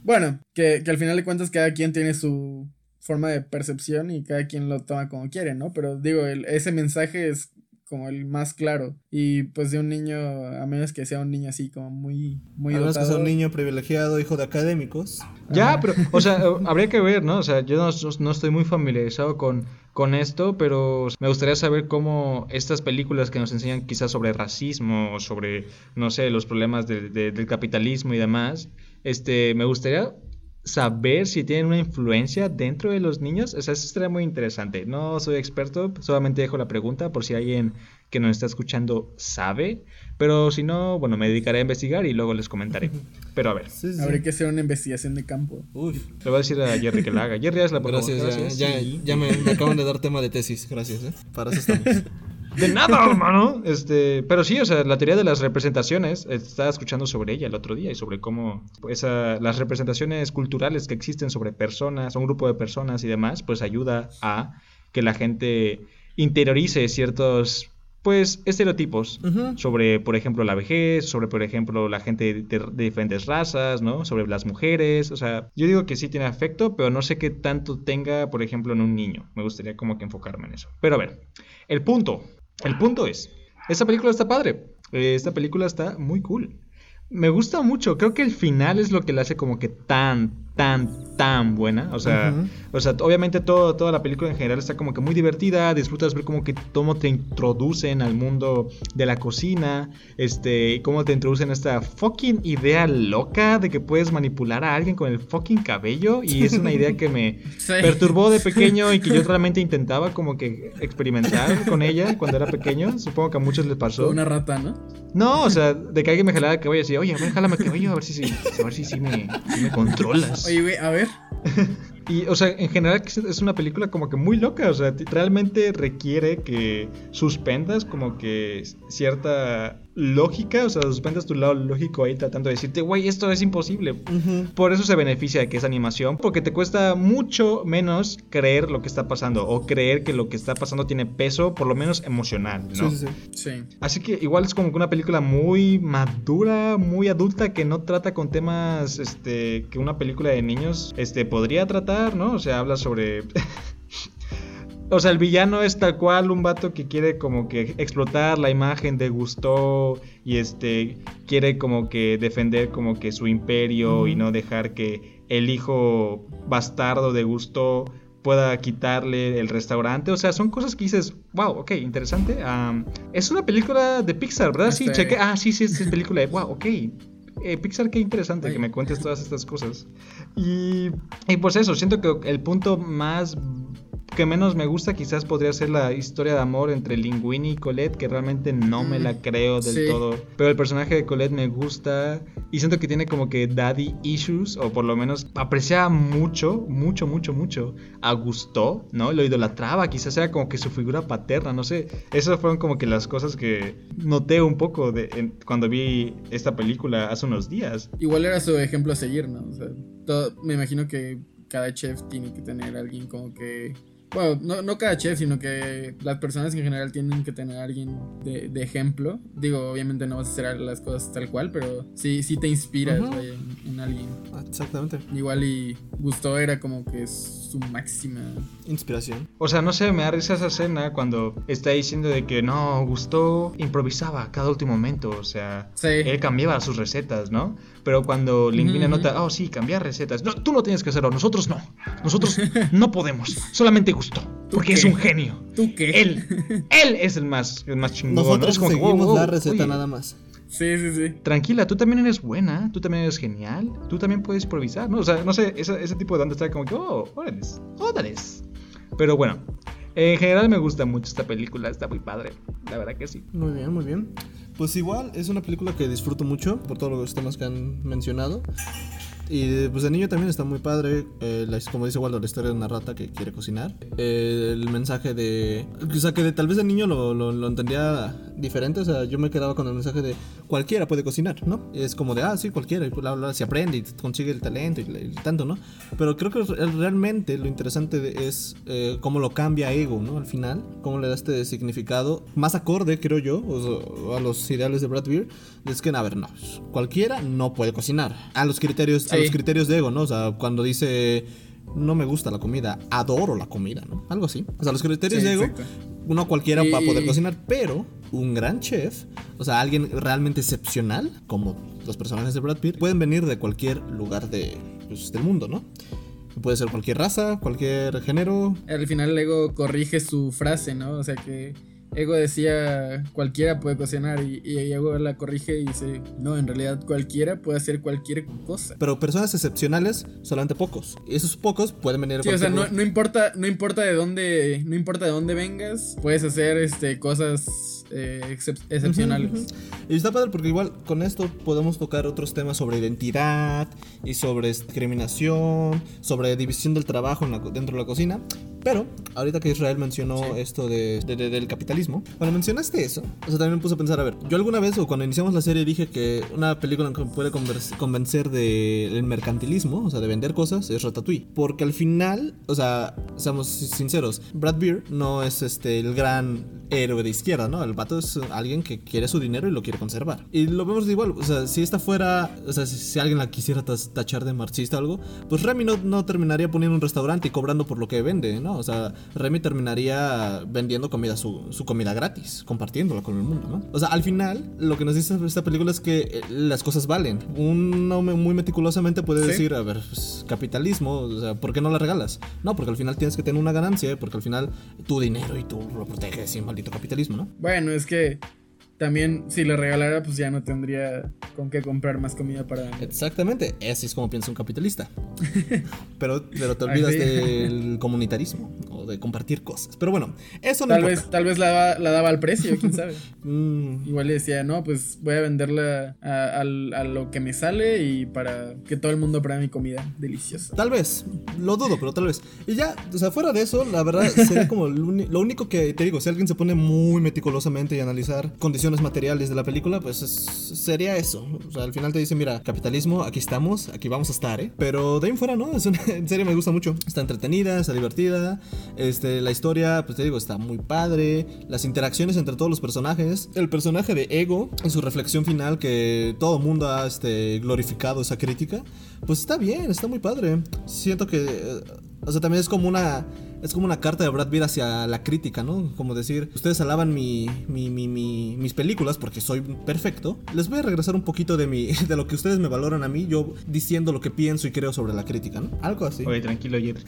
Bueno, que, que al final de cuentas cada quien tiene su forma de percepción y cada quien lo toma como quiere, ¿no? Pero digo, el, ese mensaje es como el más claro. Y pues de un niño, a menos que sea un niño así como muy, muy A menos que sea un niño privilegiado, hijo de académicos. Ya, pero, o sea, habría que ver, ¿no? O sea, yo no, estoy muy familiarizado con, con esto, pero me gustaría saber cómo estas películas que nos enseñan quizás sobre racismo, sobre, no sé, los problemas del capitalismo y demás, este, me gustaría saber si tienen una influencia dentro de los niños. O sea, eso estaría muy interesante. No soy experto, solamente dejo la pregunta por si alguien que nos está escuchando sabe. Pero si no, bueno, me dedicaré a investigar y luego les comentaré. Pero a ver. Habría que hacer una investigación de campo. Uf. Le voy a decir a Jerry que la haga. Jerry, haz la Gracias, Ya, ya, me, acaban de dar tema de tesis. Gracias, ¿eh? Para eso estamos. De nada, hermano. Este, pero sí, o sea, la teoría de las representaciones, estaba escuchando sobre ella el otro día y sobre cómo pues, las representaciones culturales que existen sobre personas, un grupo de personas y demás, pues ayuda a que la gente interiorice ciertos pues estereotipos sobre, por ejemplo, la vejez, sobre, por ejemplo, la gente de, de, diferentes razas, ¿no? Sobre las mujeres, o sea, yo digo que sí tiene afecto, pero no sé qué tanto tenga, por ejemplo, en un niño. Me gustaría como que enfocarme en eso. Pero a ver, el punto el punto es, esta película está padre. Eh, esta película está muy cool. Me gusta mucho. Creo que el final es lo que le hace como que tan, tan, tan buena. O sea, o sea obviamente todo, toda la película en general está como que muy divertida. Disfrutas ver como que cómo te introducen al mundo de la cocina. Este, y cómo te introducen esta fucking idea loca de que puedes manipular a alguien con el fucking cabello. Y es una idea que me Sí. perturbó de pequeño y que yo realmente intentaba como que experimentar con ella cuando era pequeño. Supongo que a muchos les pasó. Una rata, ¿no? No, o sea, de que alguien me jalara el cabello y decía, oye, a ver, jálame el cabello, a ver si, si, a ver si, me, sí me controlas. A ver. Y, o sea, en general es- una película como que muy loca, o sea, realmente requiere que suspendas como que cierta lógica, o sea, suspendas tu lado lógico ahí tratando de decirte, güey, esto es imposible. Por eso se beneficia de que es animación, porque te cuesta mucho menos creer lo que está pasando o creer que lo que está pasando tiene peso, por lo menos emocional, ¿no? Sí, sí, sí. Sí. Así que igual es como que una película muy madura, muy adulta, que no trata con temas este, que una película de niños este, podría tratar, ¿no? O sea, habla sobre... o sea, el villano es tal cual un vato que quiere como que explotar la imagen de Gusteau y este quiere como que defender como que su imperio y no dejar que el hijo bastardo de Gusteau pueda quitarle el restaurante. O sea, son cosas que dices, wow, ok, interesante. Am, es una película de Pixar, ¿verdad? Sí, Este- cheque. Ah, sí, sí, es película de, wow, ok. Eh, Pixar, qué interesante Ay. que me cuentes todas estas cosas. Y, y pues eso, siento que el punto más que menos me gusta quizás podría ser la historia de amor entre Linguini y Colette, que realmente no me Mm, la creo del sí. todo. Pero el personaje de Colette me gusta y siento que tiene como que daddy issues, o por lo menos apreciaba mucho, mucho, mucho, mucho a Gusteau, ¿no? Lo idolatraba, quizás era como que su figura paterna, no sé. Esas fueron como que las cosas que noté un poco de, en- cuando vi esta película hace unos días. Igual era su ejemplo a seguir, ¿no? O sea, todo- me imagino que cada chef tiene que tener a alguien como que. Bueno, no, no cada chef, sino que las personas en general tienen que tener a alguien de, de ejemplo. Digo, obviamente no vas a hacer las cosas tal cual, pero sí, sí te inspiras vaya, en, en alguien. Exactamente. Igual y Gusto era como que su máxima. Inspiración. O sea, no sé, me da risa esa escena cuando está diciendo de que no, Gusteau improvisaba cada último momento, o sea, Sí. él cambiaba sus recetas, ¿no? Pero cuando Ujú, anota, oh sí, cambiar recetas, no, tú no tienes que hacerlo, nosotros no, nosotros no podemos, solamente Gusteau, porque es un genio. ¿Tú qué? Él, él es el más, el más chingón. ¿no? Nosotros Es como que, seguimos wow, wow, la receta oye, nada más. Sí, sí, sí. Tranquila, tú también eres buena, tú también eres genial, tú también puedes improvisar, ¿no? O sea, no sé, ese, ese tipo de onda está como que, oh, órales, órales. Pero bueno, en general me gusta mucho esta película, está muy padre, la verdad que sí. Muy bien, muy bien. Pues igual es una película que disfruto mucho por todos los temas que han mencionado. Y pues de niño también está muy padre, eh, como dice Waldo, la historia de una rata que quiere cocinar. Eh, el mensaje de... O sea, que de- tal vez de niño lo, lo- lo entendía diferente, o sea, yo me quedaba con el mensaje de cualquiera puede cocinar, ¿no? Es como de, ah, sí, cualquiera, y bla, bla, se aprende y consigue el talento y, y tanto, ¿no? Pero creo que re- realmente lo interesante de- es eh, cómo lo cambia Ego, ¿no? Al final, cómo le da este significado más acorde, creo yo, o a los ideales de Brad Beer. Es que, a ver, no, cualquiera no puede cocinar. A los criterios, a los criterios de Ego, ¿no? O sea, cuando dice no me gusta la comida, adoro la comida, ¿no? Algo así. O sea, los criterios Sí, de Ego, uno cualquiera va a poder cocinar, pero un gran chef, o sea, alguien realmente excepcional, como los personajes de Brad Pitt, pueden venir de cualquier lugar de, pues, del mundo, ¿no? Puede ser cualquier raza, cualquier género. Al final Ego corrige su frase, ¿no? O sea que Ego decía cualquiera puede cocinar y, y Ego la corrige y dice, no, en realidad cualquiera puede hacer cualquier cosa. Pero personas excepcionales, solamente pocos. Y esos pocos pueden venir Sí, o sea, no, importa, no importa de dónde, no importa de dónde vengas, puedes hacer este cosas eh, excep- excepcionales. Y está padre porque igual con esto podemos tocar otros temas sobre identidad y sobre discriminación, sobre división del trabajo en la co- dentro de la cocina. Pero ahorita que Israel mencionó Sí. esto de, de- de- del capitalismo, cuando mencionaste eso, o sea, también me puse a pensar, a ver, yo alguna vez o cuando iniciamos la serie dije que una película que puede convencer del mercantilismo, o sea, de vender cosas, es Ratatouille. Porque al final, o sea, seamos sinceros, Brad Beer no es este el gran héroe de izquierda, ¿no? El vato es alguien que quiere su dinero y lo quiere conservar. Y lo vemos de igual, o sea, si esta fuera, o sea, si, alguien la quisiera tachar de marxista o algo, pues Remy no, no, terminaría poniendo un restaurante y cobrando por lo que vende, ¿no? O sea, Remy terminaría vendiendo comida, su, su comida gratis, compartiéndola con el mundo, ¿no? O sea, al final, lo que nos dice esta película es que eh, las cosas valen. Uno muy meticulosamente puede decir, a ver, pues, capitalismo, o sea, ¿por qué no la regalas? No, porque al final tienes que tener una ganancia, porque al final tu dinero y tú lo proteges sin maldito capitalismo, ¿no? Bueno, es que también si le regalara, pues ya no tendría con qué comprar más comida para... Exactamente, así es como piensa un capitalista. pero, pero te olvidas del comunitarismo o de compartir cosas. Pero bueno, eso no tal Vez, tal vez la, daba al precio, quién sabe. Mm. Igual le decía, no, pues voy a venderla a, lo que me sale y para que todo el mundo pruebe mi comida deliciosa. Tal vez, lo dudo, pero tal vez. Y ya, o sea, fuera de eso, la verdad sería como lo único que te digo, si alguien se pone muy meticulosamente y analizar condiciones materiales de la película, pues sería eso. O sea, al final te dice, mira, capitalismo, aquí estamos, aquí vamos a estar, ¿eh? Pero de ahí en fuera, ¿no? Es en serio me gusta mucho. Está entretenida, está divertida. Este, la historia, pues te digo, está muy padre. Las interacciones entre todos los personajes. El personaje de Ego, en su reflexión final, que todo mundo ha este, glorificado esa crítica, pues está bien, está muy padre. Siento que... Eh, o sea, también es como una es como una carta de Brad Pitt hacia la crítica, ¿no? Como decir, ustedes alaban mi, mi, mi, mis películas porque soy perfecto. Les voy a regresar un poquito de, mi, de lo que ustedes me valoran a mí, yo diciendo lo que pienso y creo sobre la crítica, ¿no? Algo así. Oye, tranquilo, Jerry.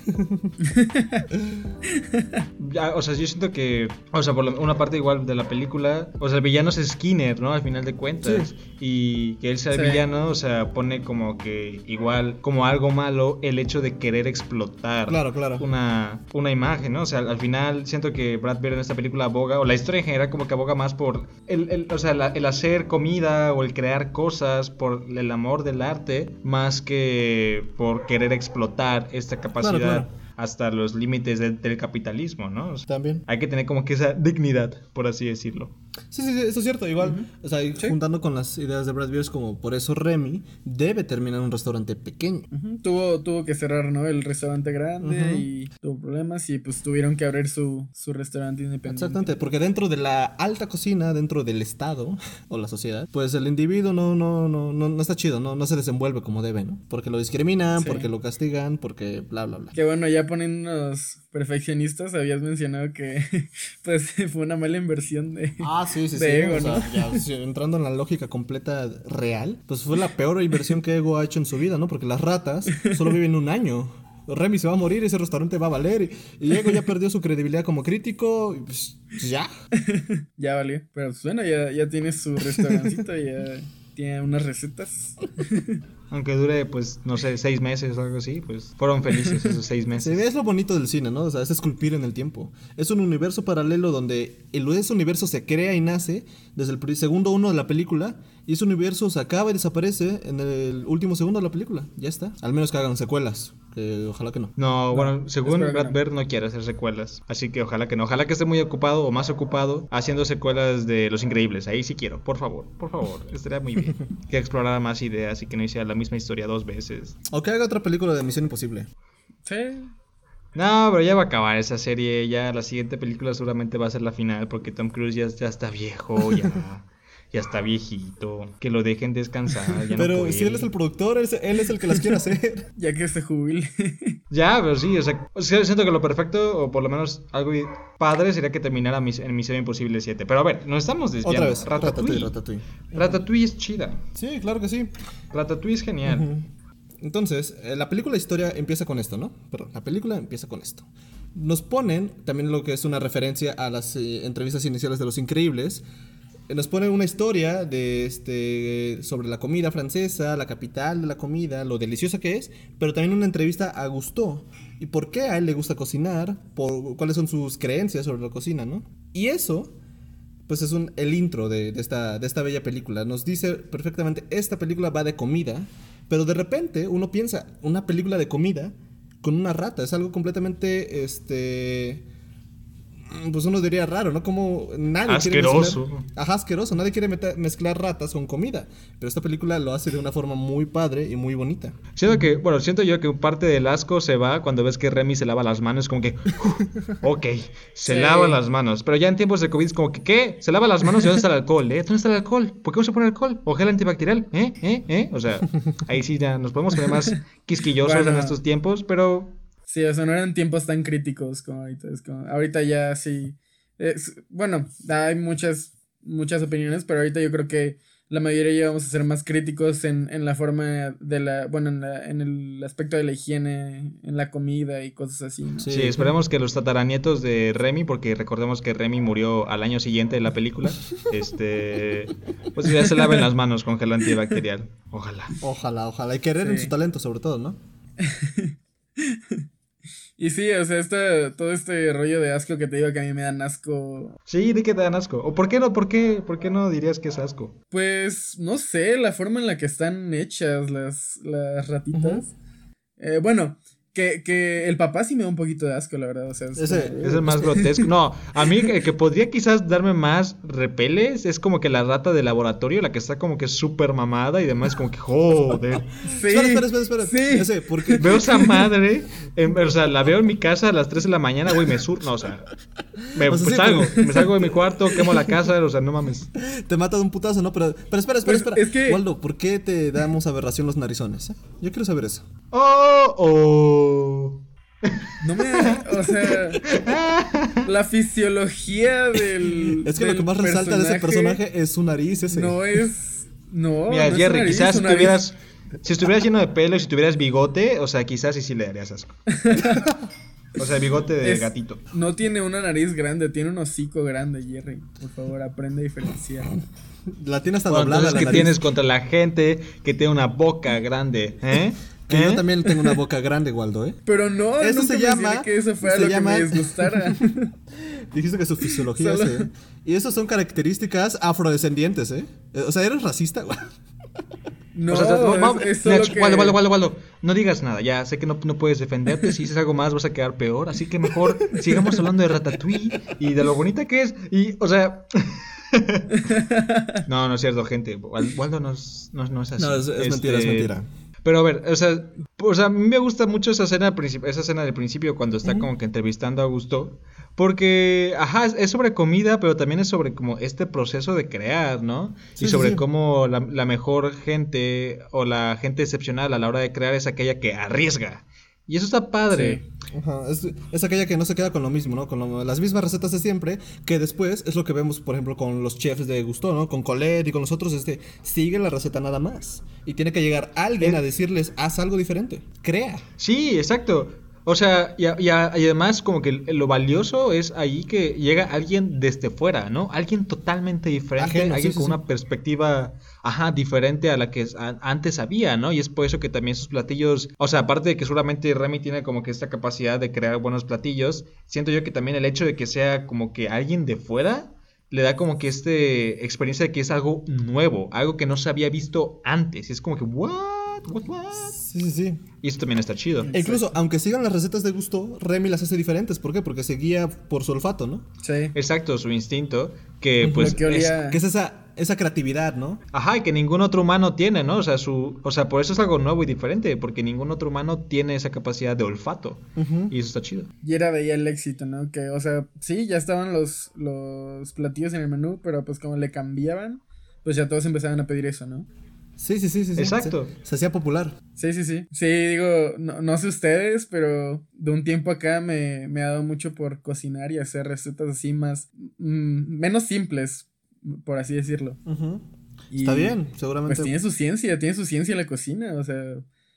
ya, o sea, yo siento que, o sea, por una parte igual de la película, o sea, el villano es Skinner, ¿no? Al final de cuentas. Y que él sea el villano, o sea, pone como que igual, como algo malo, el hecho de querer explotar. Claro, claro. Una una imagen, ¿no? O sea, al final siento que Brad Pitt en esta película aboga, o la historia en general como que aboga más por el, o sea, el hacer comida o el crear cosas por el amor del arte, más que por querer explotar esta capacidad. Hasta los límites del capitalismo, ¿no? También. Hay que tener como que esa dignidad, por así decirlo. Sí, sí, eso es cierto. Igual, o sea, juntando con las ideas de Brad Beers, como por eso Remy debe terminar en un restaurante pequeño. tuvo, tuvo que cerrar, ¿no? El restaurante grande y tuvo problemas y pues tuvieron que abrir su, su restaurante independiente. Exactamente, porque dentro de la alta cocina, dentro del Estado o la sociedad, pues el individuo no, no, no, no, no está chido, no, no se desenvuelve como debe, ¿no? Porque lo discriminan, porque lo castigan, porque bla, bla, bla. Que bueno, ya poniéndonos perfeccionistas, habías mencionado que pues fue una mala inversión de... Ah, sí, sí, sí. entrando en la lógica completa real, pues fue la peor inversión que Ego ha hecho en su vida, ¿no? Porque las ratas solo viven un año. Remy se va a morir, ese restaurante va a valer. Y, Ego ya perdió su credibilidad como crítico. Y pues, ya. ya valió. Pero pues, bueno, ya, ya tiene su restaurancito, ya tiene unas recetas. Aunque dure, pues, no sé, seis meses o algo así, pues fueron felices esos seis meses. Sí, es lo bonito del cine, ¿no? O sea, es esculpir en el tiempo. Es un universo paralelo donde el, ese universo se crea y nace desde el segundo uno de la película y ese universo se acaba y desaparece en el último segundo de la película. Ya está. Al menos que hagan secuelas. Que ojalá que no. No, bueno, según Brad Bird no quiere hacer secuelas. Así que ojalá que no. Ojalá que esté muy ocupado o más ocupado haciendo secuelas de Los Increíbles. Ahí sí quiero, por favor, por favor. Estaría muy bien. que explorara más ideas y que no hiciera la misma historia dos veces. O que haga otra película de Misión Imposible. Sí. No, pero ya va a acabar esa serie. Ya la siguiente película seguramente va a ser la final porque Tom Cruise ya, ya está viejo, ya. ya está viejito, que lo dejen descansar. Ya pero si él es el productor, él es, el que las quiere hacer. ya que se jubile. ya, pero sí, o sea, siento que lo perfecto, o por lo menos algo padre, sería que terminara en Misión Imposible 7. Pero a ver, nos estamos desviando. Otra vez, Ratatouille. Ratatouille, Ratatouille es chida. Sí, claro que sí. Ratatouille es genial. Entonces, eh, la película historia empieza con esto, ¿no? Perdón, la película empieza con esto. Nos ponen también lo que es una referencia a las eh, entrevistas iniciales de Los Increíbles, nos pone una historia de este sobre la comida francesa, la capital de la comida, lo deliciosa que es, pero también una entrevista a Gusto y por qué a él le gusta cocinar, por cuáles son sus creencias sobre la cocina, ¿no? Y eso pues es un, el intro de, esta, de esta bella película. Nos dice perfectamente, esta película va de comida, pero de repente uno piensa, una película de comida con una rata, es algo completamente, este, pues uno diría raro, ¿no? Como nadie asqueroso. quiere mezclar, ajá, asqueroso, nadie quiere mezclar ratas con comida, pero esta película lo hace de una forma muy padre y muy bonita. Siento que, bueno, siento yo que parte del asco se va cuando ves que Remy se lava las manos, como que, ok, se lava las manos, pero ya en tiempos de COVID es como que, ¿qué? Se lava las manos y ¿dónde está el alcohol? ¿Eh? ¿Dónde está el alcohol? ¿Por qué no se pone alcohol? ¿O gel antibacterial? ¿Eh? ¿Eh? ¿Eh? O sea, ahí sí ya nos podemos poner más quisquillosos en estos tiempos, pero Sí, o sea, no eran tiempos tan críticos como ahorita. Es como, ahorita ya sí. bueno, hay muchas, muchas opiniones, pero ahorita yo creo que la mayoría ya vamos a ser más críticos en, en la forma de la, bueno, en, la, en el aspecto de la higiene, en la comida y cosas así. Sí, esperemos que los tataranietos de Remy, porque recordemos que Remy murió al año siguiente de la película, este, pues ya se laven las manos con gel antibacterial. Ojalá. Ojalá, ojalá. Y querer en su talento sobre todo, ¿no? Y sí, o sea, este, todo este rollo de asco que te digo que a mí me dan asco. Sí, di que te dan asco. ¿O por qué no? ¿Por qué, por qué no dirías que es asco? Pues, no sé, la forma en la que están hechas las, las ratitas. eh, bueno, que, que, el papá sí me da un poquito de asco, la verdad. O sea, es, ese, es el más grotesco. No, a mí el que podría quizás darme más repeles es como que la rata de laboratorio, la que está como que súper mamada y demás, como que joder. Sí, espera, espera, espera, Sí. Ese, porque... Veo esa madre, o sea, la veo en mi casa a las 3 de la mañana, güey, me sur. No, o sea, me pues salgo, me salgo de mi cuarto, quemo la casa, o sea, no mames. Te mata de un putazo, ¿no? Pero, pero espera, espera, espera. Es que... Waldo, ¿por qué te damos aberración los narizones? Eh? Yo quiero saber eso. Oh, oh. No me. O sea. La fisiología del. Es que lo que más resalta de ese personaje es su nariz, ese. No es. No. Mira, Jerry, quizás si tuvieras. Si estuvieras lleno de pelo y si tuvieras bigote, o sea, quizás sí, sí le darías asco. O sea, bigote de gatito. No tiene una nariz grande, tiene un hocico grande, Jerry. Por favor, aprende a diferenciar. La tiene hasta doblada. ¿qué tienes contra la gente que tiene una boca grande? ¿Eh? Que yo ¿Eh? también tengo una boca grande, Waldo, ¿eh? Pero no, eso se llama. que eso fuera lo que me disgustara. Dijiste que su fisiología Solo... Y eso son características afrodescendientes, ¿eh? O sea, ¿eres racista, güey? No, o sea, es, es que... Waldo, Waldo, Waldo, Waldo, no digas nada, ya sé que no, no, puedes defenderte, si dices algo más vas a quedar peor, así que mejor sigamos hablando de Ratatouille y de lo bonita que es, y, o sea... no, no es cierto, gente, Waldo no es, no, no es así. No, es, es mentira, es este, mentira. Pero a ver, o sea, o sea, a mí me gusta mucho esa escena, esa escena del principio cuando está como que entrevistando a Augusto. Porque, ajá, es sobre comida, pero también es sobre como este proceso de crear, ¿no? y sobre cómo la, la, mejor gente o la gente excepcional a la hora de crear es aquella que arriesga. Y eso está padre. Ajá, es, aquella que no se queda con lo mismo, ¿no? Con las mismas recetas de siempre, que después es lo que vemos, por ejemplo, con los chefs de Gusto, ¿no? Con Colette y con nosotros, este, sigue la receta nada más. Y tiene que llegar alguien a decirles, haz algo diferente, crea. Sí, exacto. O sea, y, y, además como que lo valioso es ahí que llega alguien desde fuera, ¿no? Alguien totalmente diferente, alguien con una perspectiva, ajá, diferente a la que antes había, ¿no? Y es por eso que también sus platillos, o sea, aparte de que seguramente Remy tiene como que esta capacidad de crear buenos platillos, siento yo que también el hecho de que sea como que alguien de fuera le da como que este experiencia de que es algo nuevo, algo que no se había visto antes. Y es como que, ¿what? Sí, sí, sí. Y eso también está chido. E incluso, aunque sigan las recetas de gusto, Remy las hace diferentes. ¿Por qué? Porque se guía por su olfato, ¿no? Sí. Exacto, su instinto. Que pues. Que, es, que es esa, esa creatividad, ¿no? Ajá, y que ningún otro humano tiene, ¿no? O sea, su, o sea, por eso es algo nuevo y diferente. Porque ningún otro humano tiene esa capacidad de olfato. Y eso está chido. Y era ahí el éxito, ¿no? Que, o sea, sí, ya estaban los, los platillos en el menú, pero pues como le cambiaban, pues ya todos empezaban a pedir eso, ¿no? Sí, sí, sí, sí. Exacto. Se, hacía popular. Sí, sí, sí. Sí, digo, no, no sé ustedes, pero de un tiempo acá me, me, ha dado mucho por cocinar y hacer recetas así más, mm, menos simples, por así decirlo. Está bien, seguramente. Pues tiene su ciencia, tiene su ciencia la cocina, o sea,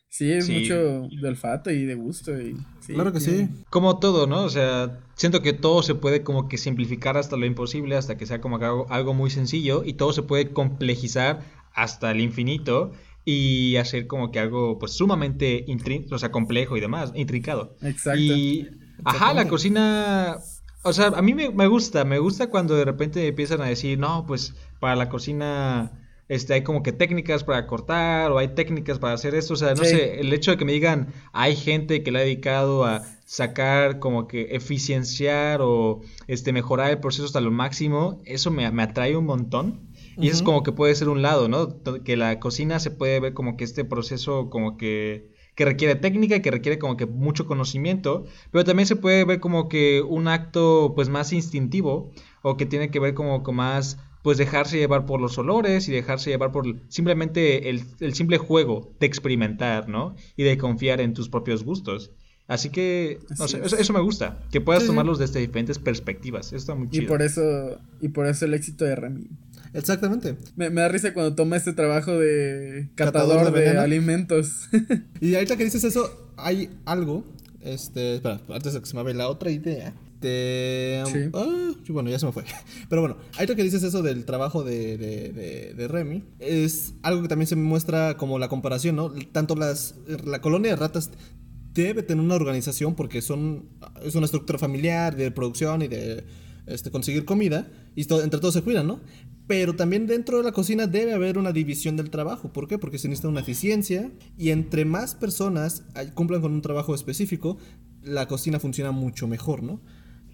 sí, es mucho de olfato y de gusto. Y, claro que sí. Como todo, ¿no? O sea, siento que todo se puede como que simplificar hasta lo imposible, hasta que sea como algo, algo muy sencillo, y todo se puede complejizar hasta el infinito y hacer como que algo pues sumamente o sea, complejo y demás, intricado. Exacto. Y ajá, la cocina o sea, a mí me, me, gusta, me gusta cuando de repente empiezan a decir, "No, pues para la cocina este, hay como que técnicas para cortar o hay técnicas para hacer esto. O sea, no sé, el hecho de que me digan, hay gente que le ha dedicado a sacar como que eficienciar o este, mejorar el proceso hasta lo máximo, eso me, me atrae un montón. Y eso es como que puede ser un lado, ¿no? Que la cocina se puede ver como que este proceso como que que requiere técnica y que requiere como que mucho conocimiento, pero también se puede ver como que un acto pues más instintivo o que tiene que ver como con más pues dejarse llevar por los olores y dejarse llevar por simplemente el, simple juego de experimentar, ¿no? Y de confiar en tus propios gustos. Así que, no sé, eso, me gusta, que puedas tomarlos desde diferentes perspectivas. Eso está muy chido. Y por eso, y por eso el éxito de Remy. Exactamente. Me, da risa cuando toma este trabajo de catador, de, alimentos. y ahorita que dices eso, hay algo. Este, espera, antes de que se me vaya la otra idea. De, sí. Ah, bueno, ya se me fue. Pero bueno, ahorita que dices eso del trabajo de, de, de, Remy, es algo que también se muestra como la comparación, ¿no? Tanto las, la colonia de ratas debe tener una organización porque son, es una estructura familiar de producción y de este, conseguir comida y entre todos se cuidan, ¿no? Pero también dentro de la cocina debe haber una división del trabajo. ¿Por qué? Porque se necesita una eficiencia y entre más personas cumplan con un trabajo específico, la cocina funciona mucho mejor, ¿no?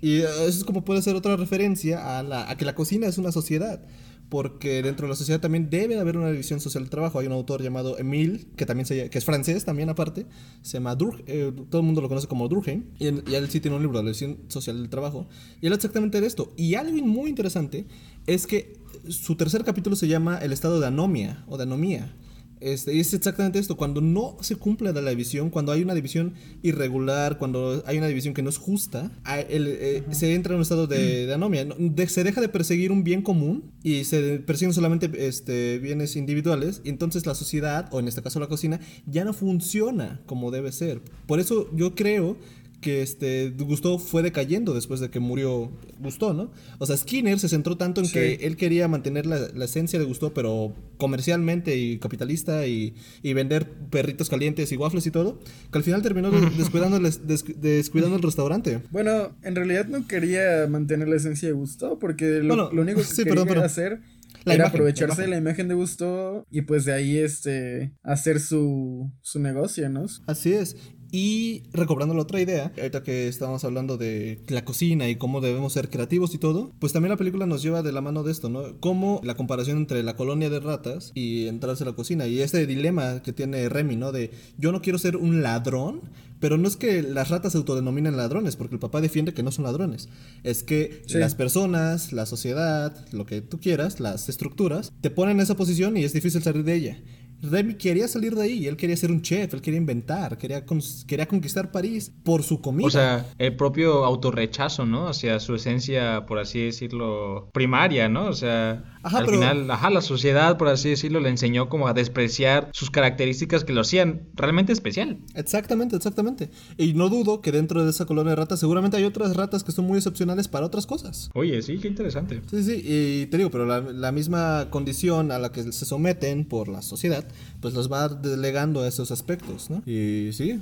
Y eso es como puede ser otra referencia a, la, a que la cocina es una sociedad porque dentro de la sociedad también debe haber una división social del trabajo. Hay un autor llamado Emile, que también se, que es francés también aparte, se llama Dur, eh, todo el mundo lo conoce como Durkheim, y, él sí tiene un libro, La división social del trabajo, y él exactamente de esto. Y algo muy interesante es que su tercer capítulo se llama El estado de anomia o de anomía. Este, y es exactamente esto, cuando no se cumple la división, cuando hay una división irregular, cuando hay una división que no es justa, eh, se entra en un estado de, anomia. se deja de perseguir un bien común y se persiguen solamente este, bienes individuales, y entonces la sociedad, o en este caso la cocina, ya no funciona como debe ser. Por eso yo creo que este Gusto fue decayendo después de que murió Gusto, ¿no? O sea, Skinner se centró tanto en que él quería mantener la, esencia de Gusto, pero comercialmente y capitalista y, vender perritos calientes y waffles y todo, que al final terminó descuidando, descuidando el restaurante. Bueno, en realidad no quería mantener la esencia de Gusto, porque lo, único que quería hacer era aprovecharse de la imagen de Gusto y pues de ahí este hacer su, su negocio, ¿no? Así es. Y recobrando la otra idea, ahorita que estábamos hablando de la cocina y cómo debemos ser creativos y todo, pues también la película nos lleva de la mano de esto, ¿no? Como la comparación entre la colonia de ratas y entrarse a la cocina. Y este dilema que tiene Remy, ¿no? De yo no quiero ser un ladrón, pero no es que las ratas se autodenominen ladrones, porque el papá defiende que no son ladrones. Es que las personas, la sociedad, lo que tú quieras, las estructuras, te ponen en esa posición y es difícil salir de ella. Remy quería salir de ahí, él quería ser un chef, él quería inventar, quería, quería conquistar París por su comida. O sea, el propio autorrechazo, ¿no? Hacia su esencia, por así decirlo, primaria, ¿no? O sea, al final, ajá, la sociedad, por así decirlo, le enseñó como a despreciar sus características que lo hacían realmente especial. Exactamente, exactamente. Y no dudo que dentro de esa colonia de ratas seguramente hay otras ratas que son muy excepcionales para otras cosas. Oye, sí, qué interesante. Sí, sí, y te digo, pero la, la misma condición a la que se someten por la sociedad pues los va delegando a esos aspectos, ¿no? Y sí,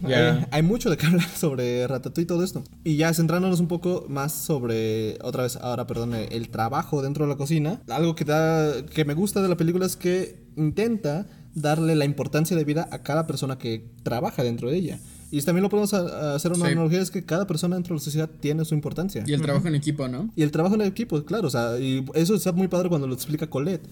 hay, mucho de qué hablar sobre Ratatouille y todo esto. Y ya centrándonos un poco más sobre, otra vez, ahora, perdón, el trabajo dentro de la cocina, algo que, da, que me gusta de la película es que intenta darle la importancia de vida a cada persona que trabaja dentro de ella. Y también lo podemos hacer una analogía, es que cada persona dentro de la sociedad tiene su importancia. Y el trabajo en equipo, ¿no? Y el trabajo en equipo, claro, o sea, y eso está muy padre cuando lo explica Colette.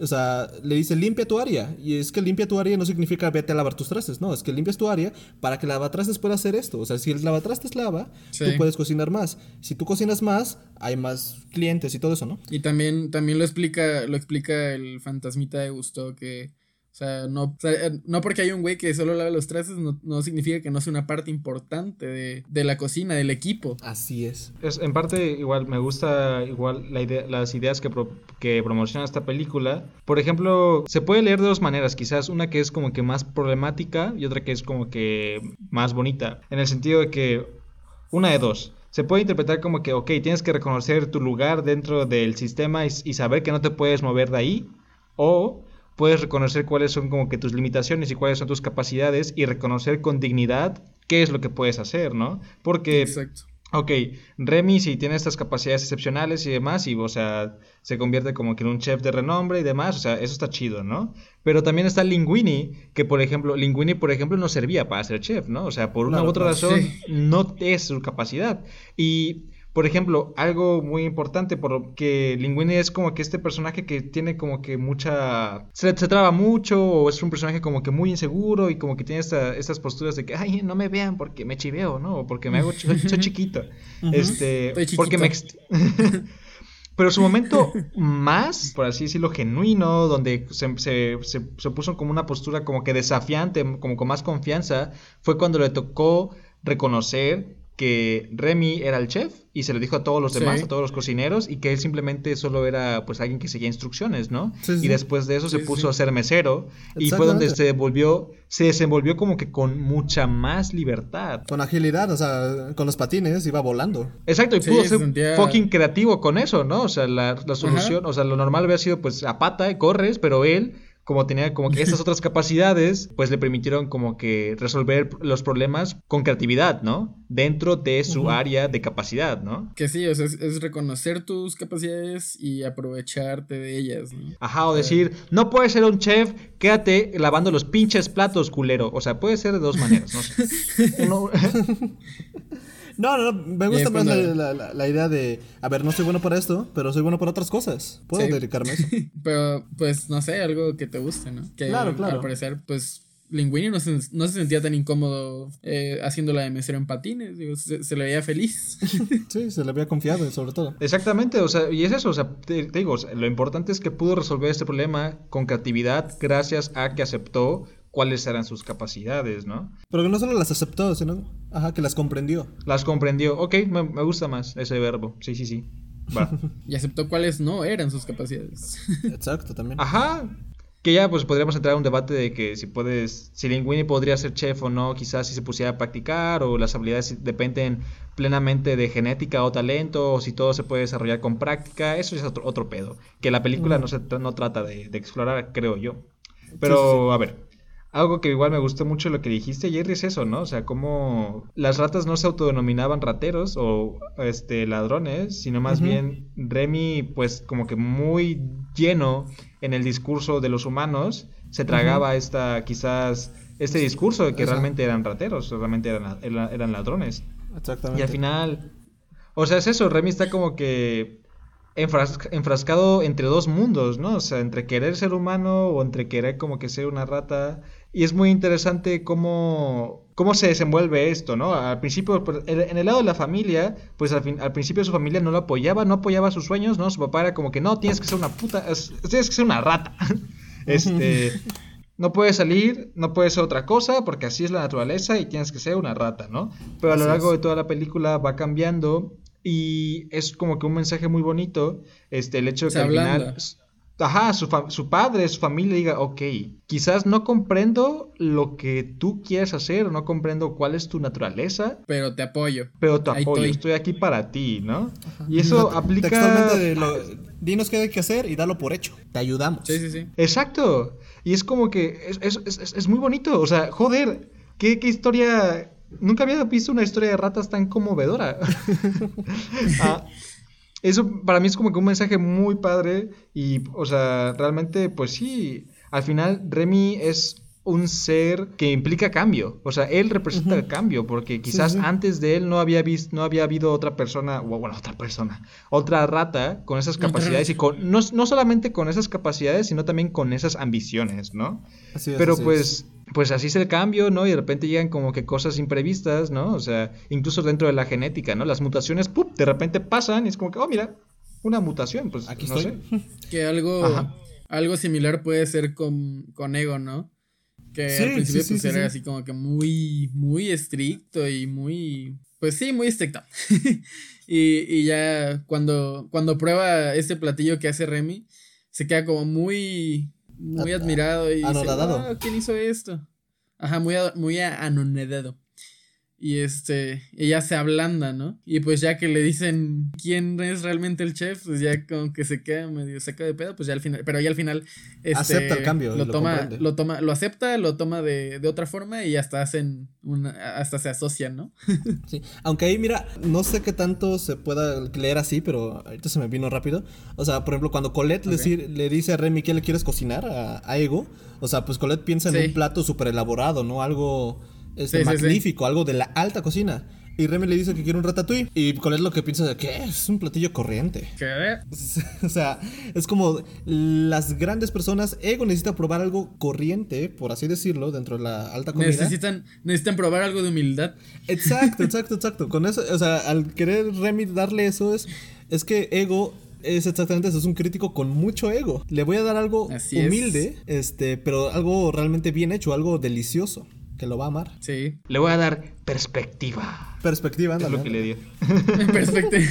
O sea, le dice limpia tu área. Y es que limpia tu área no significa vete a lavar tus trastes. No, es que limpias tu área para que el lavatrastes pueda hacer esto. O sea, si el lavatrastes lava, tú puedes cocinar más. Si tú cocinas más, hay más clientes y todo eso, ¿no? Y también, también lo explica, lo explica el fantasmita de Gusto que o sea, no, eh, no porque hay un güey que solo lava los trastes, no, significa que no sea una parte importante de, la cocina, del equipo. Así es. es. En parte, igual, me gusta igual la idea, las ideas que, que promociona esta película. Por ejemplo, se puede leer de dos maneras, quizás. Una que es como que más problemática y otra que es como que más bonita. En el sentido de que, una de dos se puede interpretar como que, ok, tienes que reconocer tu lugar dentro del sistema y, y, saber que no te puedes mover de ahí. O puedes reconocer cuáles son como que tus limitaciones y cuáles son tus capacidades y reconocer con dignidad qué es lo que puedes hacer, ¿no? Porque ok, Remy sí tiene estas capacidades excepcionales y demás, y o sea, se convierte como que en un chef de renombre y demás, o sea, eso está chido, ¿no? Pero también está Linguini, que por ejemplo, Linguini, por ejemplo, no servía para ser chef, ¿no? O sea, por una u otra razón, no es su capacidad. Y por ejemplo, algo muy importante, porque Linguini es como que este personaje que tiene como que mucha... Se, traba mucho, o es un personaje como que muy inseguro y como que tiene estas posturas de que, ay, no me vean porque me chiveo, ¿no? O porque me hago... soy, chiquito. Este... Porque me... Pero su momento más, por así decirlo, genuino, donde se, se, se, puso como una postura como que desafiante, como con más confianza, fue cuando le tocó reconocer que Remy era el chef y se lo dijo a todos los demás, a todos los cocineros, y que él simplemente solo era pues alguien que seguía instrucciones, ¿no? y después de eso se puso a ser mesero y fue donde se volvió, se desenvolvió como que con mucha más libertad. Con agilidad, o sea, con los patines iba volando. Exacto, y pudo ser fucking creativo con eso, ¿no? O sea, la, la solución, o sea, lo normal había sido pues a pata, corres, pero él como tenía como que estas otras capacidades, pues le permitieron como que resolver los problemas con creatividad, ¿no? Dentro de su área de capacidad, ¿no? Que sí, o sea, es, reconocer tus capacidades y aprovecharte de ellas, ¿no? Ajá, o decir, no puedes ser un chef, quédate lavando los pinches platos, culero. O sea, puede ser de dos maneras, ¿no? Uno... No, no, no, me gusta más la, idea de, a ver, no soy bueno para esto, pero soy bueno para otras cosas. Puedo dedicarme a eso. pero, pues, no sé, algo que te guste, ¿no? Que claro, claro. al parecer, pues, Linguini no se, no se sentía tan incómodo eh, haciendo la de mesero en patines, digo, se, le veía feliz. sí, se le había confiado, sobre todo. Exactamente, o sea, y es eso, o sea, te, digo, lo importante es que pudo resolver este problema con creatividad gracias a que aceptó cuáles eran sus capacidades, ¿no? Pero que no solo las aceptó, sino ajá, que las comprendió. Las comprendió. Ok, me, gusta más ese verbo. Sí, sí, sí. Va. y aceptó cuáles no eran sus capacidades. Exacto, también. Ajá. Que ya pues podríamos entrar a un debate de que si puedes, si Linguini podría ser chef o no, quizás si se pusiera a practicar o las habilidades dependen plenamente de genética o talento o si todo se puede desarrollar con práctica, eso es otro, otro pedo, que la película no, se, no trata de, explorar, creo yo. Pero a ver, algo que igual me gustó mucho lo que dijiste, Jerry, es eso, ¿no? O sea, cómo las ratas no se autodenominaban rateros o este ladrones, sino más bien Remy, pues como que muy lleno en el discurso de los humanos, se tragaba esta, quizás, este discurso de que realmente eran rateros, realmente eran, eran ladrones. Exactamente. Y al final, o sea, es eso, Remy está como que enfrascado entre dos mundos, ¿no? O sea, entre querer ser humano o entre querer como que ser una rata. Y es muy interesante cómo, cómo se desenvuelve esto, ¿no? Al principio, pues, en el lado de la familia, pues al, fin, al principio su familia no lo apoyaba, no apoyaba sus sueños, ¿no? Su papá era como que, no, tienes que ser una puta, tienes que ser una rata. este, no puedes salir, no puedes ser otra cosa, porque así es la naturaleza y tienes que ser una rata, ¿no? Pero a lo largo de toda la película va cambiando y es como que un mensaje muy bonito, este, el hecho de que al final ajá, su, su, padre, su familia diga, ok, quizás no comprendo lo que tú quieres hacer, no comprendo cuál es tu naturaleza. Pero te apoyo. Pero te apoyo, estoy. aquí para ti, ¿no? Y eso aplica... Textualmente de lo, dinos qué hay que hacer y dalo por hecho, te ayudamos. Sí, sí, sí. Exacto. Y es como que es, es, es, es muy bonito, o sea, joder, qué, qué historia... Nunca había visto una historia de ratas tan conmovedora. ah, eso para mí es como que un mensaje muy padre y, o sea, realmente, pues sí, al final Remy es un ser que implica cambio, o sea, él representa el cambio, porque quizás antes de él no había visto, no había habido otra persona, o bueno, otra persona, otra rata con esas capacidades y con, no, no solamente con esas capacidades, sino también con esas ambiciones, ¿no? Así es, Pero pues pues así es el cambio, ¿no? Y de repente llegan como que cosas imprevistas, ¿no? O sea, incluso dentro de la genética, ¿no? Las mutaciones, ¡pum! De repente pasan y es como que, oh, mira, una mutación, pues aquí no sé. Que algo, algo similar puede ser con, con Ego, ¿no? Que al principio pues era así como que muy, muy estricto y muy, pues sí, muy estricto. y, y ya cuando, cuando prueba este platillo que hace Remy, se queda como muy muy admirado y anonadado. ¿quién hizo esto? Ajá, muy, muy anonadado. Y este, ella se ablanda, ¿no? Y pues ya que le dicen quién es realmente el chef, pues ya como que se queda medio seca de pedo, pues ya al final, pero ya al final este, acepta el cambio, lo, toma, lo toma, lo acepta, lo toma de, de, otra forma y hasta hacen una, hasta se asocian, ¿no? sí, aunque ahí mira, no sé qué tanto se pueda leer así, pero ahorita se me vino rápido. O sea, por ejemplo, cuando Colette le, le, dice a Remy que le quieres cocinar a, Ego, o sea, pues Colette piensa en un plato súper elaborado, ¿no? Algo este, magnífico, algo de la alta cocina. Y Remy le dice que quiere un ratatouille. Y Colette lo que piensa de que es un platillo corriente. ¿Qué? o sea, es como las grandes personas. Ego necesita probar algo corriente, por así decirlo, dentro de la alta comida. Necesitan, necesitan probar algo de humildad. Exacto, exacto, exacto. Con eso, o sea, al querer Remy darle eso es, es que Ego es exactamente eso, es un crítico con mucho ego. Le voy a dar algo humilde, este, pero algo realmente bien hecho, algo delicioso que lo va a amar. Sí. Le voy a dar perspectiva. Perspectiva, Es lo que le dio. perspectiva.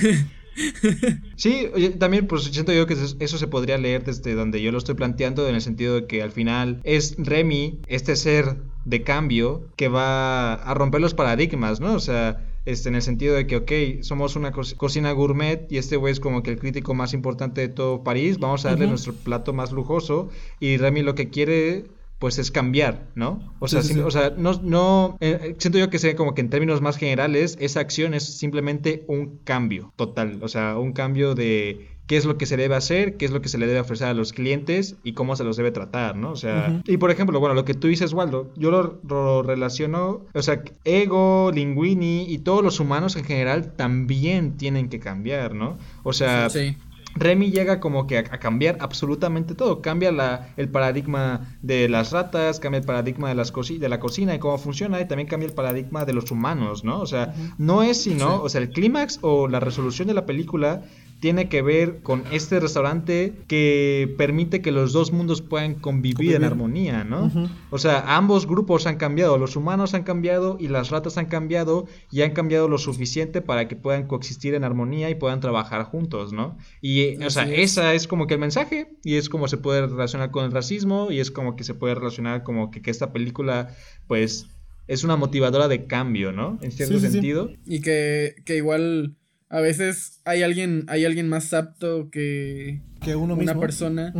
Sí, también pues siento yo que eso se podría leer desde donde yo lo estoy planteando en el sentido de que al final es Remy, este ser de cambio que va a romper los paradigmas, ¿no? O sea, este, en el sentido de que, ok, somos una cocina gourmet y este güey es como que el crítico más importante de todo París, vamos a darle nuestro plato más lujoso y Remy lo que quiere pues es cambiar, ¿no? O sea, o sea no, no eh, siento yo que sea como que en términos más generales, esa acción es simplemente un cambio total, o sea, un cambio de qué es lo que se debe hacer, qué es lo que se le debe ofrecer a los clientes y cómo se los debe tratar, ¿no? O sea, y por ejemplo, bueno, lo que tú dices, Waldo, yo lo, relaciono, o sea, Ego, Linguini y todos los humanos en general también tienen que cambiar, ¿no? O sea, sí. Remy llega como que a, cambiar absolutamente todo. Cambia la, el paradigma de las ratas, cambia el paradigma de, las de la cocina y cómo funciona, y también cambia el paradigma de los humanos, ¿no? O sea, no es sino, o sea, el clímax o la resolución de la película tiene que ver con este restaurante que permite que los dos mundos puedan convivir, en armonía, ¿no? O sea, ambos grupos han cambiado, los humanos han cambiado y las ratas han cambiado y han cambiado lo suficiente para que puedan coexistir en armonía y puedan trabajar juntos, ¿no? Y, o sea, esa es como que el mensaje y es como se puede relacionar con el racismo y es como que se puede relacionar como que, que esta película, pues, es una motivadora de cambio, ¿no? En cierto sentido. Y que, que igual a veces hay alguien, hay alguien más apto que, que uno una persona.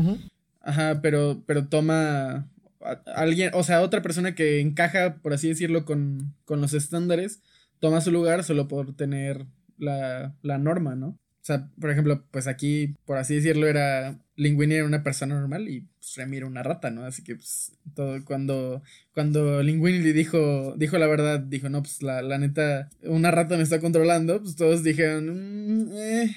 Ajá, pero, pero toma alguien, o sea, otra persona que encaja, por así decirlo, con, con los estándares, toma su lugar solo por tener la, la norma, ¿no? O sea, por ejemplo, pues aquí, por así decirlo, era Linguini era una persona normal y pues, Remy era una rata, ¿no? Así que pues todo, cuando, cuando Linguini dijo, dijo la verdad, dijo, no, pues la, la neta, una rata me está controlando, pues todos dijeron, mm, eh,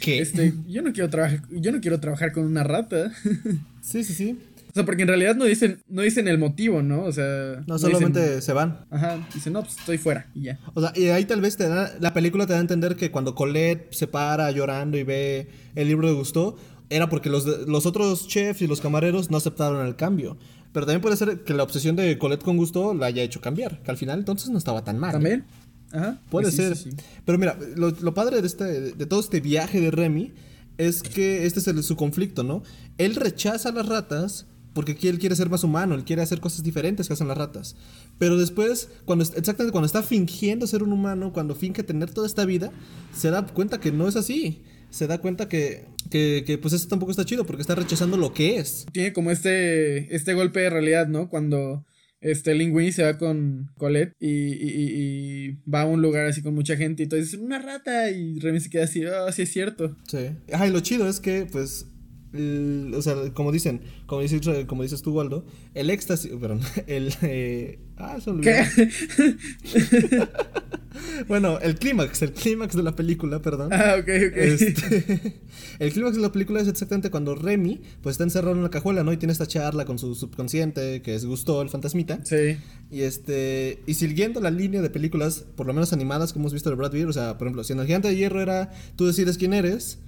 ¿qué? Este, yo no quiero trabajar, yo no quiero trabajar con una rata. sí, sí, sí. O sea, porque en realidad no dicen, no dicen el motivo, ¿no? O sea. No, solamente se van. Ajá, dicen, no, pues estoy fuera y ya. O sea, y ahí tal vez te da, la película te da a entender que cuando Colette se para llorando y ve el libro de Gusto, era porque los, los otros chefs y los camareros no aceptaron el cambio. Pero también puede ser que la obsesión de Colette con gusto la haya hecho cambiar. Que al final entonces no estaba tan mal. ¿También? Ajá. Puede ser. Pero mira, lo, padre de, este, de todo este viaje de Remy es que este es su conflicto, ¿no? Él rechaza a las ratas porque él quiere ser más humano, él quiere hacer cosas diferentes que hacen las ratas. Pero después, cuando exactamente cuando está fingiendo ser un humano, cuando finge tener toda esta vida, se da cuenta que no es así se da cuenta que, que, pues eso tampoco está chido porque está rechazando lo que es. Tiene como este, este golpe de realidad, ¿no? Cuando este Linguini se va con Colette y, y, va a un lugar así con mucha gente y todo dice una rata y Remy se queda así, ah, sí es cierto. Sí. Ajá, y lo chido es que pues o sea, como dicen, como dices, como dices tú, Waldo, el éxtasis, perdón, el... Eh, ah, se ¿Qué? bueno, el clímax, el clímax de la película, perdón. Ah, ok, ok. Este, el clímax de la película es exactamente cuando Remy, pues está encerrado en una cajuela, ¿no? Y tiene esta charla con su subconsciente, que es Gusto, el fantasmita. Sí. Y este, y siguiendo la línea de películas, por lo menos animadas que hemos visto de Brad Pitt, o sea, por ejemplo, si en El Gigante de Hierro era tú decides quién eres,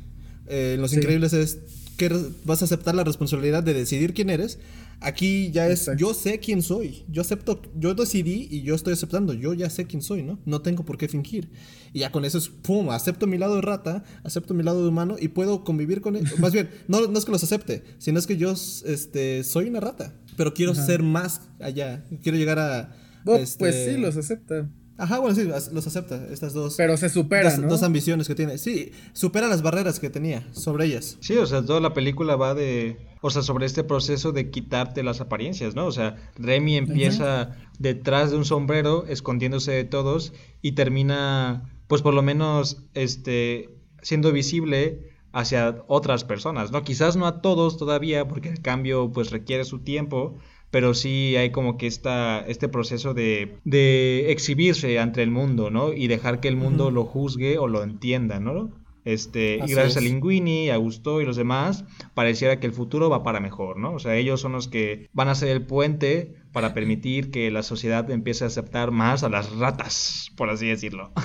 eh, en Los Increíbles es que vas a aceptar la responsabilidad de decidir quién eres. Aquí ya es, yo sé quién soy, yo acepto, yo decidí y yo estoy aceptando, yo ya sé quién soy, ¿no? No tengo por qué fingir. Y ya con eso es, pum, acepto mi lado de rata, acepto mi lado de humano y puedo convivir con él. Más bien, no, no es que los acepte, sino es que yo este, soy una rata, pero quiero ser más allá, quiero llegar a... pues sí, los acepta. Ajá, bueno, sí, los acepta, estas dos. Pero se supera, dos, ¿no? dos ambiciones que tiene. Sí, supera las barreras que tenía sobre ellas. Sí, o sea, toda la película va de. O sea, sobre este proceso de quitarte las apariencias, ¿no? O sea, Remy empieza detrás de un sombrero, escondiéndose de todos, y termina, pues por lo menos, este, siendo visible hacia otras personas, ¿no? Quizás no a todos todavía, porque el cambio, pues requiere su tiempo pero sí hay como que esta, este proceso de, de exhibirse ante el mundo, ¿no? Y dejar que el mundo lo juzgue o lo entienda, ¿no? Este, y gracias a Linguini, a Gusto y los demás, pareciera que el futuro va para mejor, ¿no? O sea, ellos son los que van a ser el puente para permitir que la sociedad empiece a aceptar más a las ratas, por así decirlo.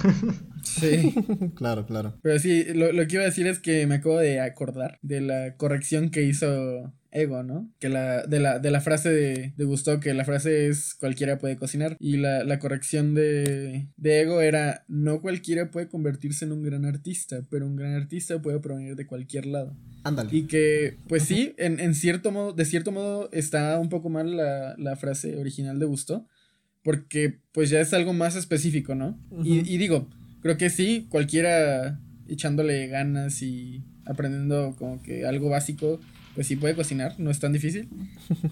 Sí. claro, claro. Pero sí, lo, lo que iba a decir es que me acabo de acordar de la corrección que hizo ego, ¿no? Que la, de la, de la frase de, de Gusto, que la frase es cualquiera puede cocinar. Y la, la corrección de, de ego era no cualquiera puede convertirse en un gran artista, pero un gran artista puede provenir de cualquier lado. Ándale. Y que, pues sí, en, en, cierto modo, de cierto modo está un poco mal la, la frase original de Gusto, porque pues ya es algo más específico, ¿no? Uh -huh. y, y digo, creo que sí, cualquiera echándole ganas y aprendiendo como que algo básico pues sí puede cocinar, no es tan difícil,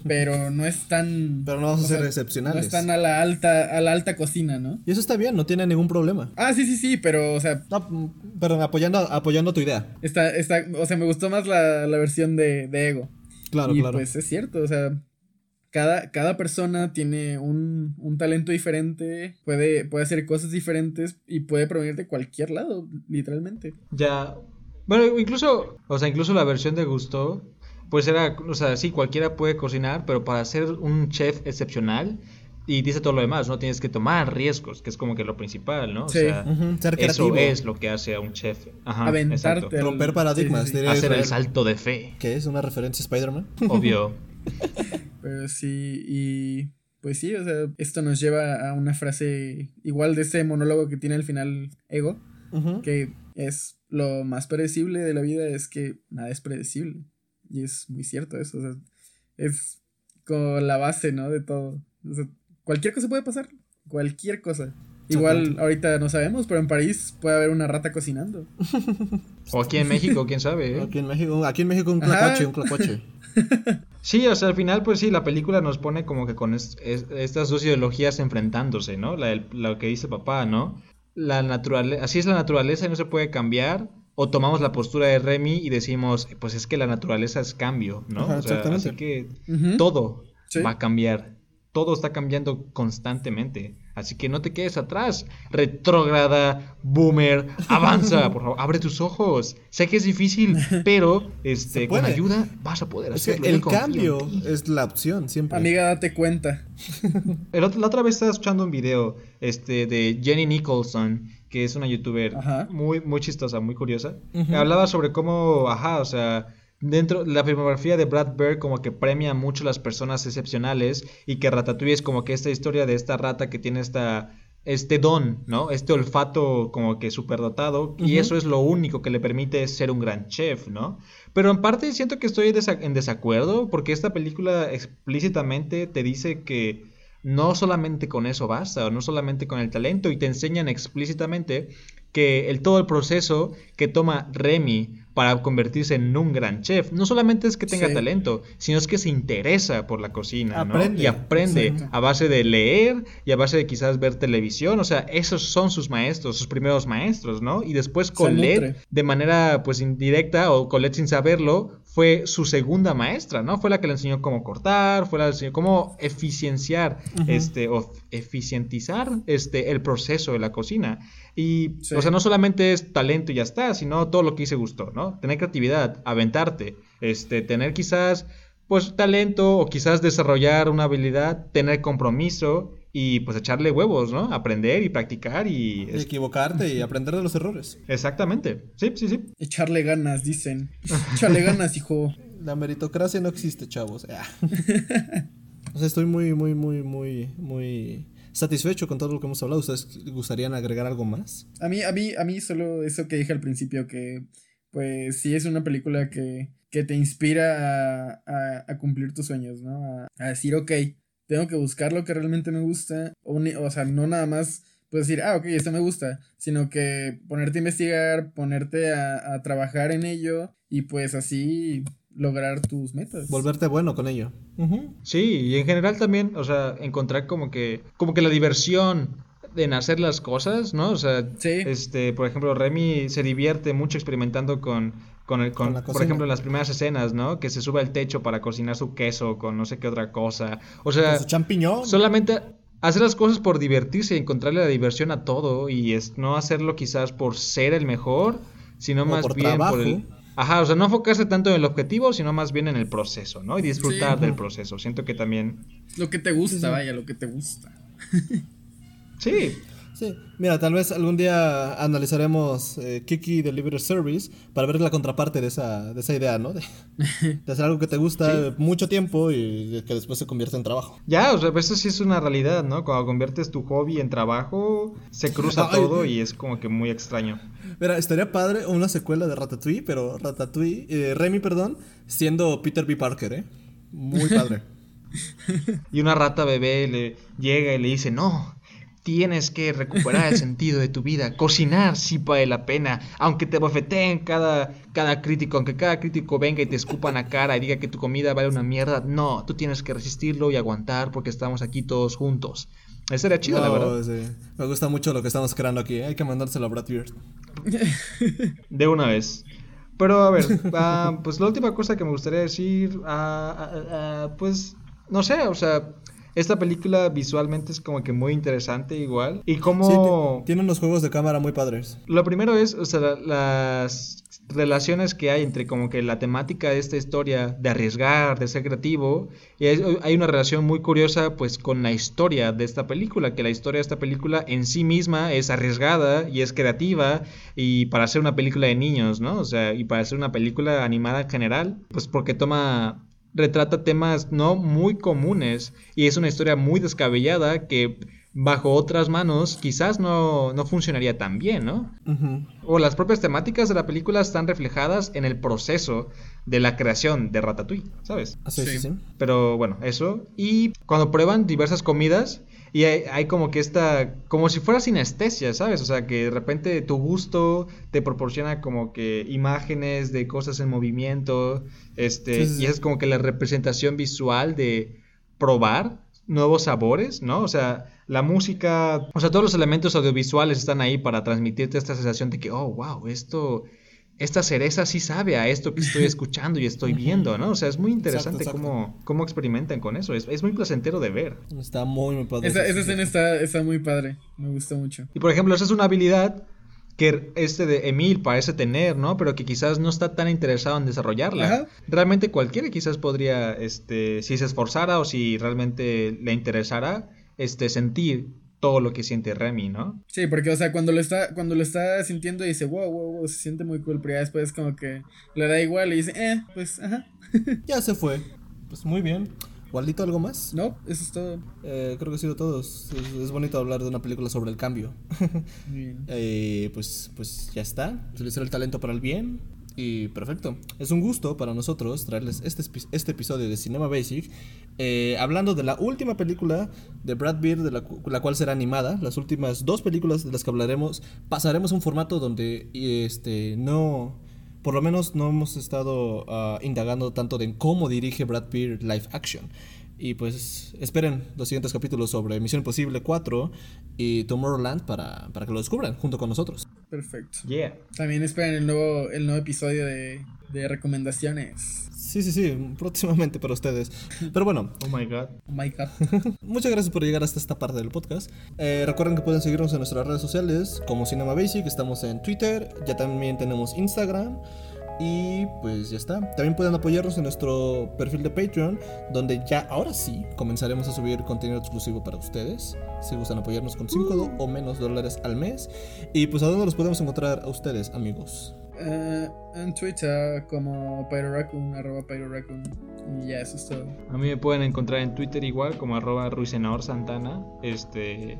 pero no es tan... Pero no vamos a ser sea, excepcionales. No están a la alta, a la alta cocina, ¿no? Y eso está bien, no tiene ningún problema. Ah, sí, sí, sí, pero, o sea... No, perdón, apoyando, apoyando tu idea. Está, está, o sea, me gustó más la, la versión de, de Ego. Claro, y claro. pues es cierto, o sea, cada, cada persona tiene un, un talento diferente, puede, puede hacer cosas diferentes y puede provenir de cualquier lado, literalmente. Ya... Bueno, incluso, o sea, incluso la versión de Gusto pues era, o sea, sí, cualquiera puede cocinar, pero para ser un chef excepcional, y dice todo lo demás, ¿no? Tienes que tomar riesgos, que es como que lo principal, ¿no? Sí. O sea, Uh -huh. Ser eso es lo que hace a un chef. Ajá, Aventarte. Romper paradigmas. sí, sí, sí. diría Hacer el salto de fe, ¿Qué es? ¿Una referencia a Spider-Man? obvio. Pero sí, y pues sí, o sea, esto nos lleva a una frase igual de ese monólogo que tiene al final Ego, que es lo más predecible de la vida es que nada es predecible. Y es muy cierto eso, o sea, es como la base, ¿no? De todo. O sea, cualquier cosa puede pasar, cualquier cosa. Igual ahorita no sabemos, pero en París puede haber una rata cocinando. O aquí en México, quién sabe. ¿eh? Aquí en México, aquí en México un Ajá. clacuache, un clacuache. Sí, o sea, al final, pues sí, la película nos pone como que con es- es- estas dos ideologías enfrentándose, ¿no? La, del- lo que dice papá, ¿no? La naturaleza, así es la naturaleza y no se puede cambiar. O tomamos la postura de Remy y decimos, pues es que la naturaleza es cambio, ¿no? Ajá, O sea, exactamente. así que todo Sí. va a cambiar. Todo está cambiando constantemente. Así que no te quedes atrás. Retrógrada, boomer, avanza, por favor, abre tus ojos. Sé que es difícil, pero este, con ayuda vas a poder Es que hacerlo. Yo el cambio es la opción siempre. Amiga, date cuenta. El la otra vez estaba escuchando un video este, de Jenny Nicholson, que es una youtuber Ajá. muy, muy chistosa, muy curiosa. Ujú. Hablaba sobre cómo, ajá, o sea, dentro la filmografía de Brad Bird como que premia mucho las personas excepcionales y que Ratatouille es como que esta historia de esta rata que tiene esta este don, ¿no? Este olfato como que superdotado y Ujú. eso es lo único que le permite ser un gran chef, ¿no? Pero en parte siento que estoy en desacuerdo porque esta película explícitamente te dice que no solamente con eso basta, o no solamente con el talento, y te enseñan explícitamente que el, todo el proceso que toma Remy para convertirse en un gran chef, no solamente es que tenga Sí. talento, sino es que se interesa por la cocina, ¿no? Y aprende a base de leer y a base de quizás ver televisión, o sea, esos son sus maestros, sus primeros maestros, ¿no? Y después Colette, de manera pues indirecta, o Colette sin saberlo, fue su segunda maestra, ¿no? Fue la que le enseñó cómo cortar, fue la que le enseñó cómo eficienciar, este, o eficientizar este, el proceso de la cocina. Y, Sí. o sea, no solamente es talento y ya está, sino todo lo que hice gustó, ¿no? Tener creatividad, aventarte, este, tener quizás, pues, talento o quizás desarrollar una habilidad, tener compromiso y, pues, echarle huevos, ¿no? Aprender y practicar y... Y equivocarte y aprender de los errores. Exactamente. Sí, sí, sí. Echarle ganas, dicen. Échale ganas, hijo. La meritocracia no existe, chavos. Ah. o sea, estoy muy, muy, muy, muy, muy satisfecho con todo lo que hemos hablado. ¿Ustedes gustarían agregar algo más? A mí, a mí, a mí solo eso que dije al principio, que pues sí es una película que, que te inspira a, a- a cumplir tus sueños, ¿no? A, a decir, ok, tengo que buscar lo que realmente me gusta, o, ni- o sea, no nada más puedes decir, ah, ok, esto me gusta, sino que ponerte a investigar, ponerte a, a trabajar en ello y pues así lograr tus metas. Volverte bueno con ello. Sí, y en general también, o sea, encontrar como que, como que la diversión en hacer las cosas, ¿no? O sea, Sí. este, por ejemplo, Remy se divierte mucho experimentando con, con el, con, por ejemplo, en las primeras escenas, ¿no? Que se sube al techo para cocinar su queso con no sé qué otra cosa. O sea, Con su champiñón. solamente hacer las cosas por divertirse y encontrarle la diversión a todo y es no hacerlo quizás por ser el mejor, sino O más por bien trabajo. por el Ajá, o sea, no enfocarse tanto en el objetivo, sino más bien en el proceso, ¿no? Y disfrutar Sí. del proceso. Siento que también Lo que te gusta, Sí, sí. vaya, lo que te gusta. sí, Sí, mira, tal vez algún día analizaremos eh, Kiki Delivery Service para ver la contraparte de esa, de esa idea, ¿no? De, de hacer algo que te gusta mucho tiempo y que después se convierte en trabajo. Ya, o sea, eso sí es una realidad, ¿no? Cuando conviertes tu hobby en trabajo, se cruza Ay. todo y es como que muy extraño. Mira, estaría padre una secuela de Ratatouille, pero Ratatouille, eh, Remy, perdón, siendo Peter B. Parker, ¿eh? Muy padre. Y una rata bebé le llega y le dice, no, tienes que recuperar el sentido de tu vida. Cocinar sí vale la pena, aunque te bofeteen cada, cada crítico, aunque cada crítico venga y te escupan a cara y diga que tu comida vale una mierda. No, tú tienes que resistirlo y aguantar porque estamos aquí todos juntos. Eso era chido, la verdad. sí. Me gusta mucho lo que estamos creando aquí, hay que mandárselo a Brad Beard. De una vez. Pero a ver, ah, pues la última cosa que me gustaría decir, ah, ah, pues no sé, o sea, esta película visualmente es como que muy interesante igual. Y Sí, como... ti- tiene unos juegos de cámara muy padres. Lo primero es, o sea, la- las relaciones que hay entre como que la temática de esta historia de arriesgar, de ser creativo, y hay, hay una relación muy curiosa pues con la historia de esta película, que la historia de esta película en sí misma es arriesgada y es creativa y para hacer una película de niños, ¿no? O sea, y para hacer una película animada en general, pues porque toma retrata temas no muy comunes y es una historia muy descabellada que bajo otras manos quizás no, no funcionaría tan bien, ¿no? O las propias temáticas de la película están reflejadas en el proceso de la creación de Ratatouille, ¿sabes? Ah, sí, Sí. sí. Pero bueno, eso. Y cuando prueban diversas comidas, y hay, hay como que esta, como si fuera sinestesia, ¿sabes? O sea, que de repente tu gusto te proporciona como que imágenes de cosas en movimiento, este, Sí, sí, sí. y es como que la representación visual de probar nuevos sabores, ¿no? O sea, la música, o sea, todos los elementos audiovisuales están ahí para transmitirte esta sensación de que, oh, wow, esto, esta cereza sí sabe a esto que estoy escuchando y estoy viendo, ¿no? O sea, es muy interesante exacto. Cómo, cómo experimentan con eso, es, es muy placentero de ver. Está muy, muy padre. Esa, escena está, está muy padre. Me gustó mucho. Y por ejemplo, esa es una habilidad que este de Emil parece tener, ¿no? Pero que quizás no está tan interesado en desarrollarla. Ajá. Realmente cualquiera quizás podría, este, si se esforzara o si realmente le interesara, este, sentir todo lo que siente Remy, ¿no? Sí, porque, o sea, cuando lo está, cuando lo está sintiendo dice, wow, wow, wow, se siente muy cool, pero ya después como que le da igual y dice, eh, pues, ajá. Ya se fue. Pues muy bien. ¿Waldito algo más? No, eso es todo. Eh, creo que ha sido todo. Es, es bonito hablar de una película sobre el cambio. Eh, pues, pues ya está. Utilizar el talento para el bien. Y perfecto. Es un gusto para nosotros traerles este, este episodio de Cinema Basic. eh, hablando de la última película de Brad Beard, de la, la cual será animada. Las últimas dos películas de las que hablaremos. Pasaremos a un formato donde este, no. Por lo menos no hemos estado ah, indagando tanto de cómo dirige Brad Beard live action. Y pues esperen los siguientes capítulos sobre Misión Imposible 4 y Tomorrowland para, para que lo descubran junto con nosotros. Perfecto. Yeah. También esperen el nuevo, el nuevo episodio de, de recomendaciones. Sí, sí, sí, próximamente para ustedes. Pero bueno, Oh my god. Oh my god. muchas gracias por llegar hasta esta parte del podcast. Eh, recuerden que pueden seguirnos en nuestras redes sociales como Cinema Basic, estamos en Twitter, ya también tenemos Instagram. Y pues ya está. También pueden apoyarnos en nuestro perfil de Patreon, donde ya ahora sí comenzaremos a subir contenido exclusivo para ustedes. Si gustan apoyarnos con 5 o menos dólares al mes. Y pues a dónde los podemos encontrar a ustedes, amigos. Eh, en Twitter como PyroRaccoon, arroba PyroRaccoon. Y ya, eso es todo. A mí me pueden encontrar en Twitter igual como arroba Ruisenahor Santana. Este,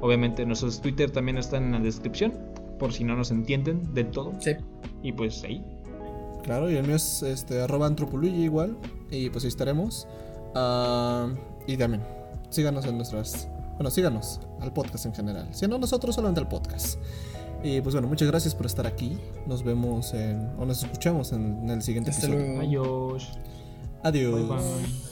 obviamente nuestros Twitter también están en la descripción por si no nos entienden del todo. Sí. Y pues ahí. Claro, y el mío es este, arroba antropoluigi igual. Y pues ahí estaremos. Ah, y también, síganos en nuestras, Bueno, síganos al podcast en general. Si no, nosotros solamente al podcast. Y pues bueno, muchas gracias por estar aquí. Nos vemos en, o nos escuchamos en, el siguiente Hasta episodio. luego. Adiós. Adiós. Bye bye.